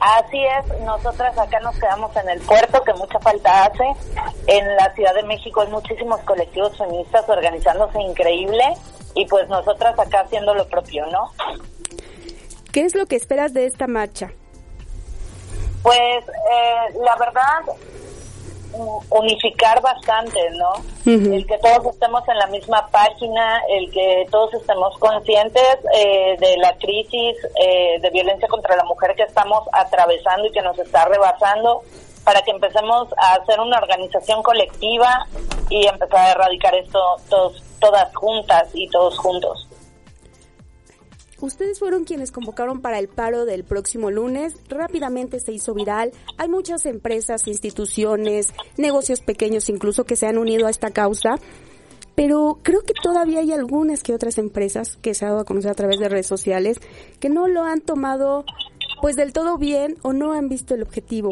Así es, nosotras acá nos quedamos en el puerto, que mucha falta hace. En la Ciudad de México hay muchísimos colectivos feministas organizándose increíble y pues nosotras acá haciendo lo propio, ¿no? ¿Qué es lo que esperas de esta marcha? Pues eh, la verdad, unificar bastante, ¿no? El que todos estemos en la misma página, el que todos estemos conscientes eh, de la crisis eh, de violencia contra la mujer que estamos atravesando y que nos está rebasando, para que empecemos a hacer una organización colectiva y empezar a erradicar esto todos, todas juntas y todos juntos. Ustedes fueron quienes convocaron para el paro del próximo lunes. Rápidamente se hizo viral. Hay muchas empresas, instituciones, negocios pequeños incluso que se han unido a esta causa. Pero creo que todavía hay algunas que otras empresas que se ha dado a conocer a través de redes sociales que no lo han tomado pues del todo bien o no han visto el objetivo.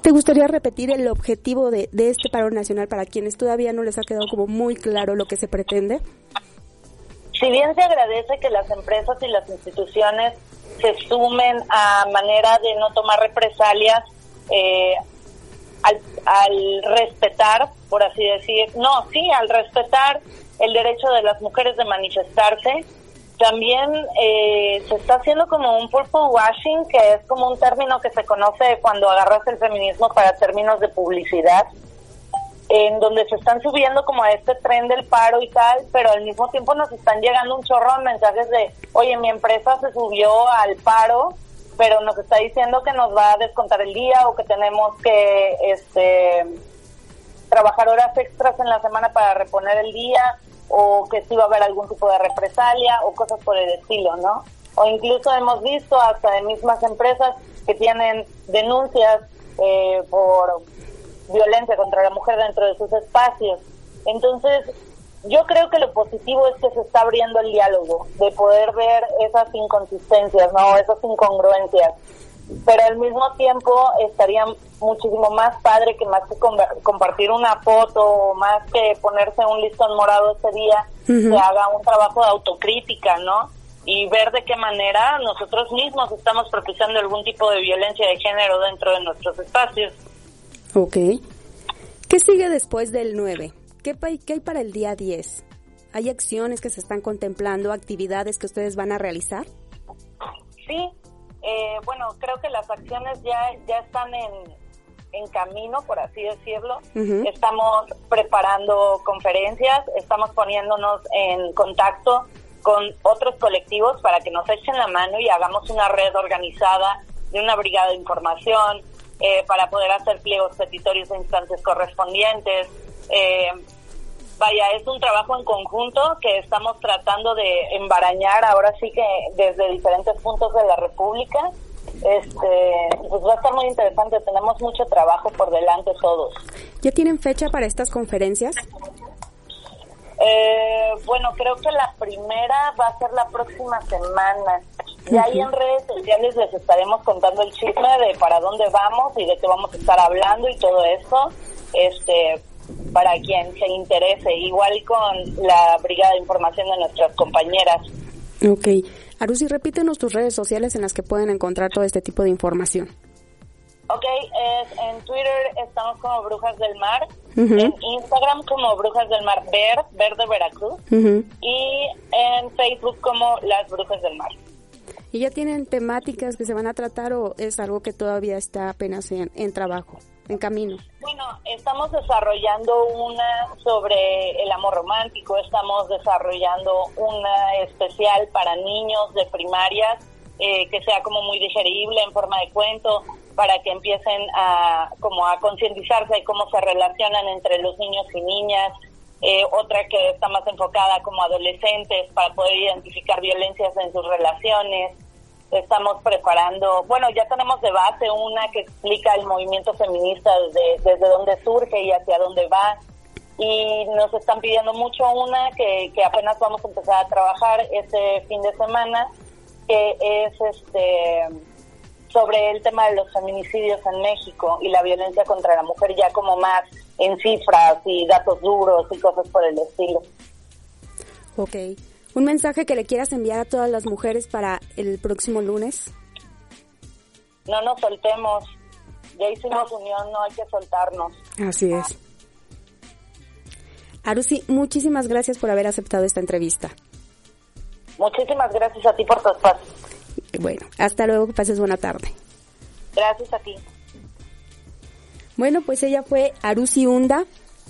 ¿Te gustaría repetir el objetivo de, de este paro nacional para quienes todavía no les ha quedado como muy claro lo que se pretende? Si bien se agradece que las empresas y las instituciones se sumen a manera de no tomar represalias eh, al, respetar, por así decir, no, sí, al respetar el derecho de las mujeres de manifestarse, también eh, se está haciendo como un purple washing, que es como un término que se conoce cuando agarras el feminismo para términos de publicidad en donde se están subiendo como a este tren del paro y tal, pero al mismo tiempo nos están llegando un chorro de mensajes de, oye, mi empresa se subió al paro, pero nos está diciendo que nos va a descontar el día o que tenemos que este trabajar horas extras en la semana para reponer el día o que sí va a haber algún tipo de represalia o cosas por el estilo, ¿no? O incluso hemos visto hasta de mismas empresas que tienen denuncias eh, por violencia contra la mujer dentro de sus espacios. Entonces, yo creo que lo positivo es que se está abriendo el diálogo, de poder ver esas inconsistencias, ¿no? Esas incongruencias. Pero al mismo tiempo estaría muchísimo más padre que más que compartir una foto o más que ponerse un listón morado ese día, se haga un trabajo de autocrítica, ¿no? Y ver de qué manera nosotros mismos estamos propiciando algún tipo de violencia de género dentro de nuestros espacios. Ok. ¿Qué sigue después del 9? ¿Qué, ¿Qué, hay para el día 10? ¿Hay acciones que se están contemplando, actividades que ustedes van a realizar? Sí, eh, bueno, creo que las acciones ya, ya están en, en camino, por así decirlo. Estamos preparando conferencias, estamos poniéndonos en contacto con otros colectivos para que nos echen la mano y hagamos una red organizada de una brigada de información, eh, para poder hacer pliegos petitorios de instancias correspondientes. Eh, vaya, es un trabajo en conjunto que estamos tratando de embarañar ahora sí que desde diferentes puntos de la República. Este, pues va a estar muy interesante, tenemos mucho trabajo por delante todos. ¿Ya tienen fecha para estas conferencias? Eh, bueno, creo que la primera va a ser la próxima semana. Y ahí en redes sociales les estaremos contando el chisme de para dónde vamos y de qué vamos a estar hablando y todo eso, este, para quien se interese, igual con la brigada de información de nuestras compañeras. Ok. Arusi, repítenos tus redes sociales en las que pueden encontrar todo este tipo de información. Ok, es, en Twitter estamos como Brujas del Mar, en Instagram como Brujas del Mar Ver, Verde Veracruz, y en Facebook como Las Brujas del Mar. ¿Y ya tienen temáticas que se van a tratar o es algo que todavía está apenas en, en trabajo, en camino? Bueno, estamos desarrollando una sobre el amor romántico, estamos desarrollando una especial para niños de primarias eh, que sea como muy digerible en forma de cuento para que empiecen a como a concientizarse de cómo se relacionan entre los niños y niñas eh, otra que está más enfocada como adolescentes para poder identificar violencias en sus relaciones. Estamos preparando, bueno, ya tenemos debate, una que explica el movimiento feminista desde, desde dónde surge y hacia dónde va. Y nos están pidiendo mucho una que, que apenas vamos a empezar a trabajar este fin de semana, que es este sobre el tema de los feminicidios en México y la violencia contra la mujer ya como más en cifras y datos duros y cosas por el estilo. Ok. ¿Un mensaje que le quieras enviar a todas las mujeres para el próximo lunes? No nos soltemos. Ya hicimos unión, no hay que soltarnos. Así es. Arusi, muchísimas gracias por haber aceptado esta entrevista. Muchísimas gracias a ti por tu espacio. Bueno, hasta luego, que pases buena tarde. Gracias a ti. Bueno, pues ella fue Arusi Hunda,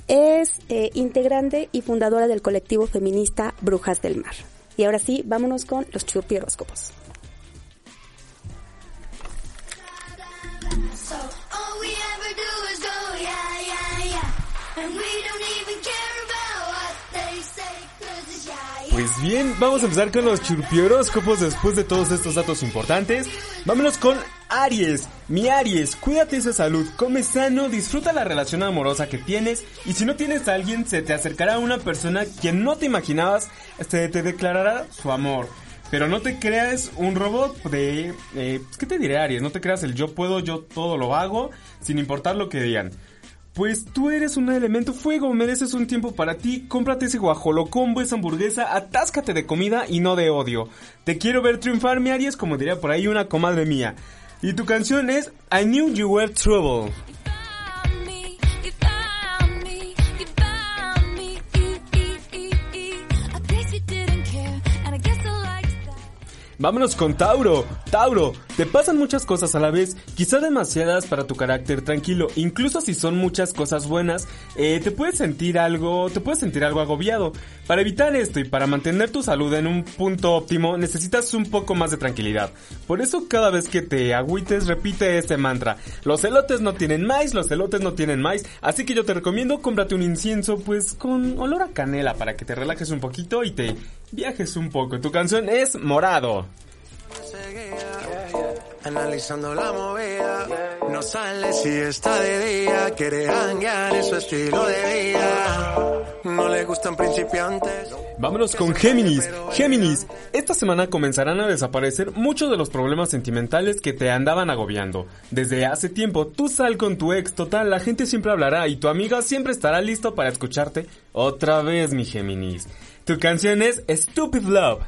es eh, integrante y fundadora del colectivo feminista Brujas del Mar. Y ahora sí, vámonos con los churpi Pues bien, vamos a empezar con los churpioróscopos después de todos estos datos importantes. Vámonos con Aries. Mi Aries, cuídate esa salud, come sano, disfruta la relación amorosa que tienes y si no tienes a alguien se te acercará una persona quien no te imaginabas, este, te declarará su amor. Pero no te creas un robot de... Eh, ¿Qué te diré Aries? No te creas el yo puedo, yo todo lo hago, sin importar lo que digan. Pues tú eres un elemento fuego, mereces un tiempo para ti, cómprate ese guajolocombo, esa hamburguesa, atáscate de comida y no de odio. Te quiero ver triunfar, mi Aries, como diría por ahí una comadre mía. Y tu canción es I Knew You Were Trouble. Vámonos con Tauro. Tauro, te pasan muchas cosas a la vez, quizá demasiadas para tu carácter tranquilo. Incluso si son muchas cosas buenas, eh, te puedes sentir algo, te puedes sentir algo agobiado. Para evitar esto y para mantener tu salud en un punto óptimo, necesitas un poco más de tranquilidad. Por eso cada vez que te agüites, repite este mantra. Los elotes no tienen más, los elotes no tienen más. Así que yo te recomiendo cómprate un incienso, pues con olor a canela para que te relajes un poquito y te viajes un poco. Tu canción es Morado. Analizando la movida, no sale si está de día, quiere hanguear, es su estilo de vida. No le gustan principiantes. Vámonos con Géminis. Géminis, esta semana comenzarán a desaparecer muchos de los problemas sentimentales que te andaban agobiando. Desde hace tiempo, tú sal con tu ex, total, la gente siempre hablará y tu amiga siempre estará listo para escucharte otra vez, mi Géminis. Tu canción es Stupid Love.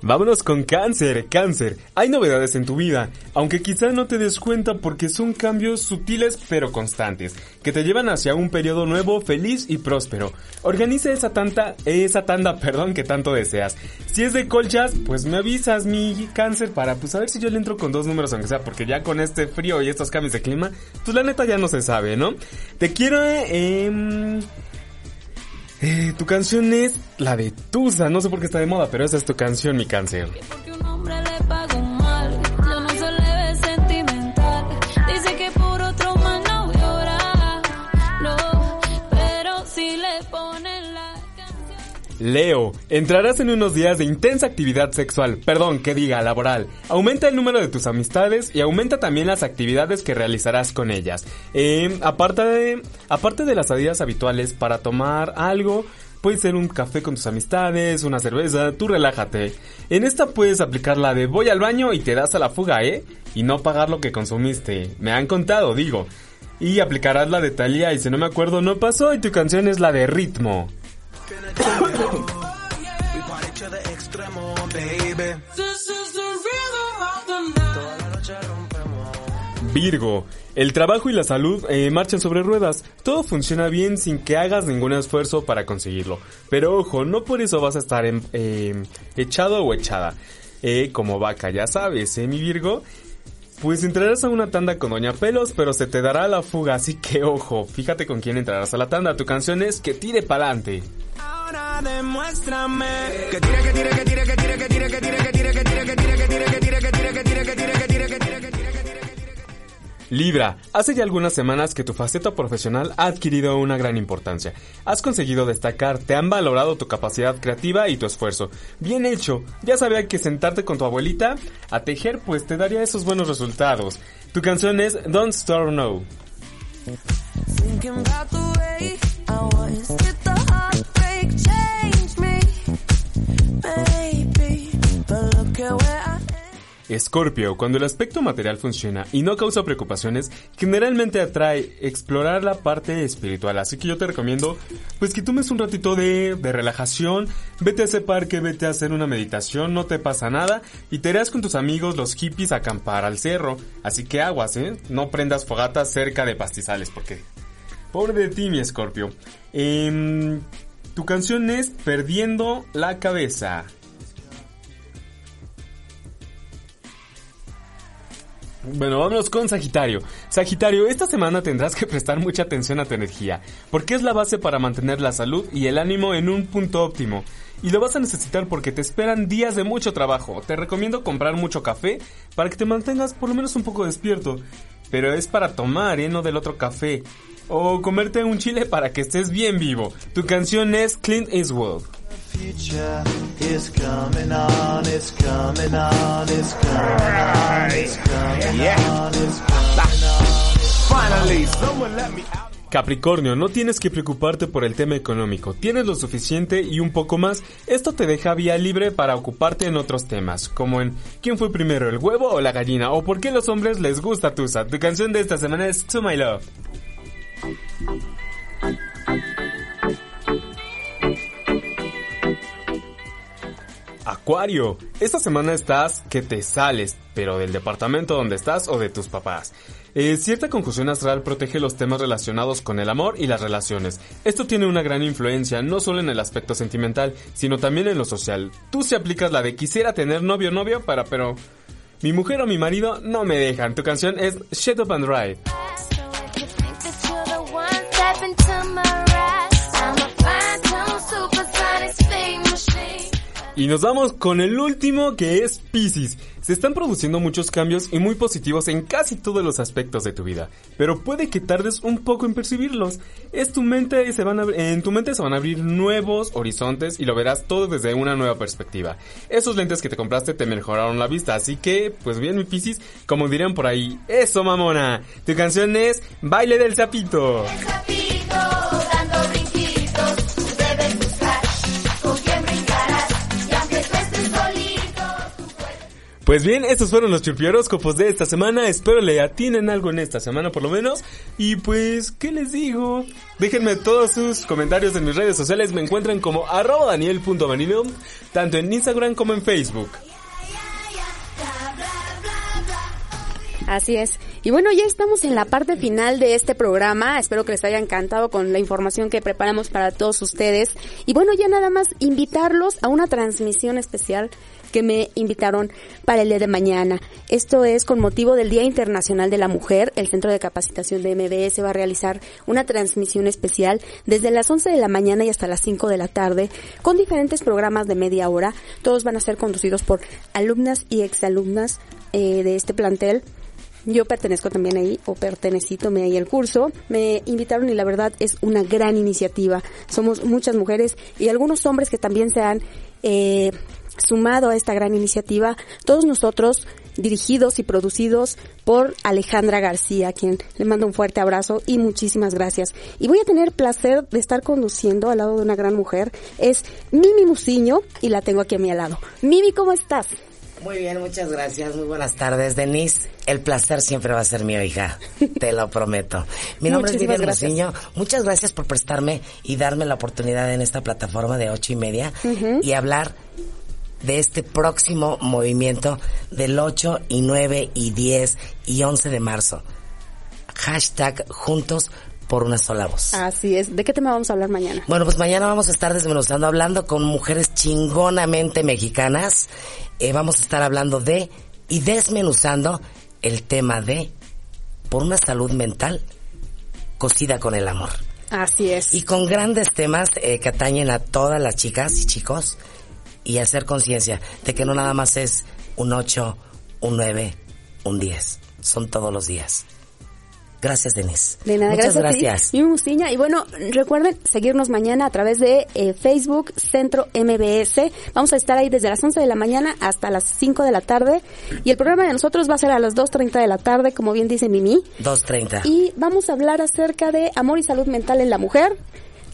Vámonos con cáncer, cáncer. Hay novedades en tu vida, aunque quizá no te des cuenta porque son cambios sutiles pero constantes, que te llevan hacia un periodo nuevo, feliz y próspero. Organiza esa tanta, esa tanda, perdón, que tanto deseas. Si es de colchas, pues me avisas mi cáncer para pues a ver si yo le entro con dos números aunque sea, porque ya con este frío y estos cambios de clima, pues la neta ya no se sabe, ¿no? Te quiero, eh, eh, tu canción es la de Tusa, no sé por qué está de moda, pero esa es tu canción, mi cáncer. Porque un Leo, entrarás en unos días de intensa actividad sexual, perdón, que diga laboral. Aumenta el número de tus amistades y aumenta también las actividades que realizarás con ellas. Eh, aparte, de, aparte de las salidas habituales para tomar algo, puede ser un café con tus amistades, una cerveza, tú relájate. En esta puedes aplicar la de voy al baño y te das a la fuga, ¿eh? Y no pagar lo que consumiste. Me han contado, digo. Y aplicarás la de Talia y si no me acuerdo no pasó y tu canción es la de ritmo. Virgo, el trabajo y la salud eh, marchan sobre ruedas. Todo funciona bien sin que hagas ningún esfuerzo para conseguirlo. Pero ojo, no por eso vas a estar en- eh, echado o echada. Eh, como vaca, ya sabes, ¿eh, mi Virgo? Pues entrarás a una tanda con Doña Pelos, pero se te dará la fuga, así que ojo, fíjate con quién entrarás a la tanda. Tu canción es Que tire pa'lante. Ahora demuéstrame que que que que que que que que que que que que que que que que que. Libra, hace ya algunas semanas que tu faceta profesional ha adquirido una gran importancia. Has conseguido destacar, te han valorado tu capacidad creativa y tu esfuerzo. Bien hecho, ya sabía que sentarte con tu abuelita a tejer pues te daría esos buenos resultados. Tu canción es Don't Start Now. Escorpio, cuando el aspecto material funciona y no causa preocupaciones, generalmente atrae explorar la parte espiritual. Así que yo te recomiendo, pues que tomes un ratito de, de relajación, vete a ese parque, vete a hacer una meditación, no te pasa nada, y te irás con tus amigos los hippies a acampar al cerro. Así que aguas, eh, no prendas fogatas cerca de pastizales, porque... Pobre de ti, mi Escorpio. Em, Tu canción es Perdiendo la cabeza. Bueno, vámonos con Sagitario. Sagitario, esta semana tendrás que prestar mucha atención a tu energía, porque es la base para mantener la salud y el ánimo en un punto óptimo. Y lo vas a necesitar porque te esperan días de mucho trabajo. Te recomiendo comprar mucho café para que te mantengas por lo menos un poco despierto. Pero es para tomar, ¿eh? No del otro café. O comerte un chile para que estés bien vivo. Tu canción es Clint Eastwood. Future is coming on, it's coming on, it's coming on, it's coming on, it's coming on. Finally, someone let me out. Capricornio, no tienes que preocuparte por el tema económico, tienes lo suficiente y un poco más, esto te deja vía libre para ocuparte en otros temas, como en ¿quién fue primero, el huevo o la gallina? o por qué los hombres les gusta Tusa. Tu canción de esta semana es To My Love. Acuario, esta semana estás que te sales, pero del departamento donde estás o de tus papás. Eh, cierta confusión astral protege los temas relacionados con el amor y las relaciones. Esto tiene una gran influencia no solo en el aspecto sentimental, sino también en lo social. Tú si aplicas la de quisiera tener novio novio para pero mi mujer o mi marido no me dejan. Tu canción es Shut Up and Ride. Y nos vamos con el último que es Pisces. Se están produciendo muchos cambios y muy positivos en casi todos los aspectos de tu vida, pero puede que tardes un poco en percibirlos. Es tu mente se van a, en tu mente se van a abrir nuevos horizontes y lo verás todo desde una nueva perspectiva. Esos lentes que te compraste te mejoraron la vista, así que, pues bien mi Pisces, como dirían por ahí, eso mamona. Tu canción es Baile del Sapito. Pues bien, estos fueron los churpioróscopos de esta semana. Espero le atinen algo en esta semana por lo menos. Y pues, ¿qué les digo? Déjenme todos sus comentarios en mis redes sociales. Me encuentran como arroba daniel.marino, tanto en Instagram como en Facebook. Así es. Y bueno, ya estamos en la parte final de este programa. Espero que les haya encantado con la información que preparamos para todos ustedes. Y bueno, ya nada más invitarlos a una transmisión especial que me invitaron para el día de mañana. Esto es con motivo del Día Internacional de la Mujer. El Centro de Capacitación de MBS va a realizar una transmisión especial desde las 11 de la mañana y hasta las 5 de la tarde con diferentes programas de media hora. Todos van a ser conducidos por alumnas y exalumnas eh, de este plantel. Yo pertenezco también ahí, o pertenecí, tomé ahí el curso. Me invitaron y la verdad es una gran iniciativa. Somos muchas mujeres y algunos hombres que también se han eh, sumado a esta gran iniciativa, todos nosotros dirigidos y producidos por Alejandra García, a quien le mando un fuerte abrazo y muchísimas gracias. Y voy a tener placer de estar conduciendo al lado de una gran mujer, es Mimi Musiño y la tengo aquí a mi lado. Mimi, ¿cómo estás? Muy bien, muchas gracias. Muy buenas tardes, Denise. El placer siempre va a ser mío, hija. Te lo prometo. Mi nombre Muchísimas es Vivian. Musiño. Muchas gracias por prestarme y darme la oportunidad en esta plataforma de ocho y media y hablar de este próximo movimiento del 8 y 9 y 10 y 11 de marzo. Hashtag juntos por una sola voz. Así es. ¿De qué tema vamos a hablar mañana? Bueno, pues mañana vamos a estar desmenuzando, hablando con mujeres chingonamente mexicanas. Eh, vamos a estar hablando de y desmenuzando el tema de por una salud mental cosida con el amor. Así es. Y con grandes temas eh, que atañen a todas las chicas y chicos y hacer conciencia de que no nada más es un 8, un 9, un 10. Son todos los días. Gracias, Denise. De nada, Muchas gracias. gracias. Y bueno, recuerden seguirnos mañana a través de eh, Facebook Centro MBS. Vamos a estar ahí desde las 11 de la mañana hasta las 5 de la tarde. Y el programa de nosotros va a ser a las 2.30 de la tarde, como bien dice Mimi. 2.30. Y vamos a hablar acerca de amor y salud mental en la mujer.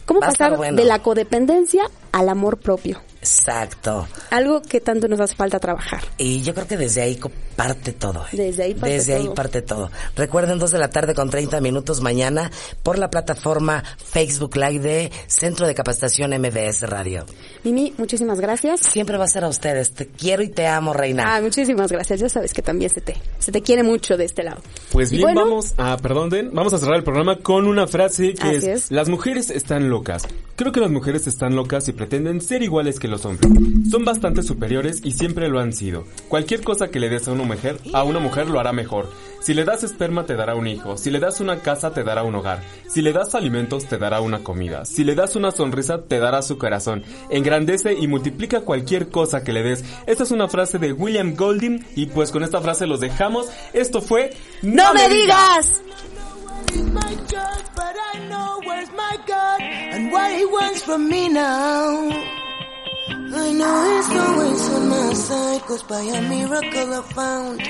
¿Cómo pasar bueno. de la codependencia al amor propio? Exacto. Algo que tanto nos hace falta trabajar. Y yo creo que desde ahí parte todo. ¿eh? Desde ahí parte Desde ahí todo. parte todo. Recuerden, dos de la tarde con 30 minutos mañana por la plataforma Facebook Live de Centro de Capacitación MBS Radio. Mimi, muchísimas gracias. Siempre va a ser a ustedes. Te quiero y te amo, reina. Ah, muchísimas gracias. Ya sabes que también se te, se te quiere mucho de este lado. Pues bien, bueno, vamos a, perdón, Den, vamos a cerrar el programa con una frase que es, es. las mujeres están locas. Creo que las mujeres están locas y pretenden ser iguales que los hombres. Son bastante superiores y siempre lo han sido. Cualquier cosa que le des a una mujer, a una mujer lo hará mejor. Si le das esperma te dará un hijo, si le das una casa te dará un hogar, si le das alimentos te dará una comida, si le das una sonrisa te dará su corazón. Engrandece y multiplica cualquier cosa que le des. Esta es una frase de William Golding y pues con esta frase los dejamos. Esto fue ¡No me digas! my judge, but I know it's going to my side, cause by a miracle I found.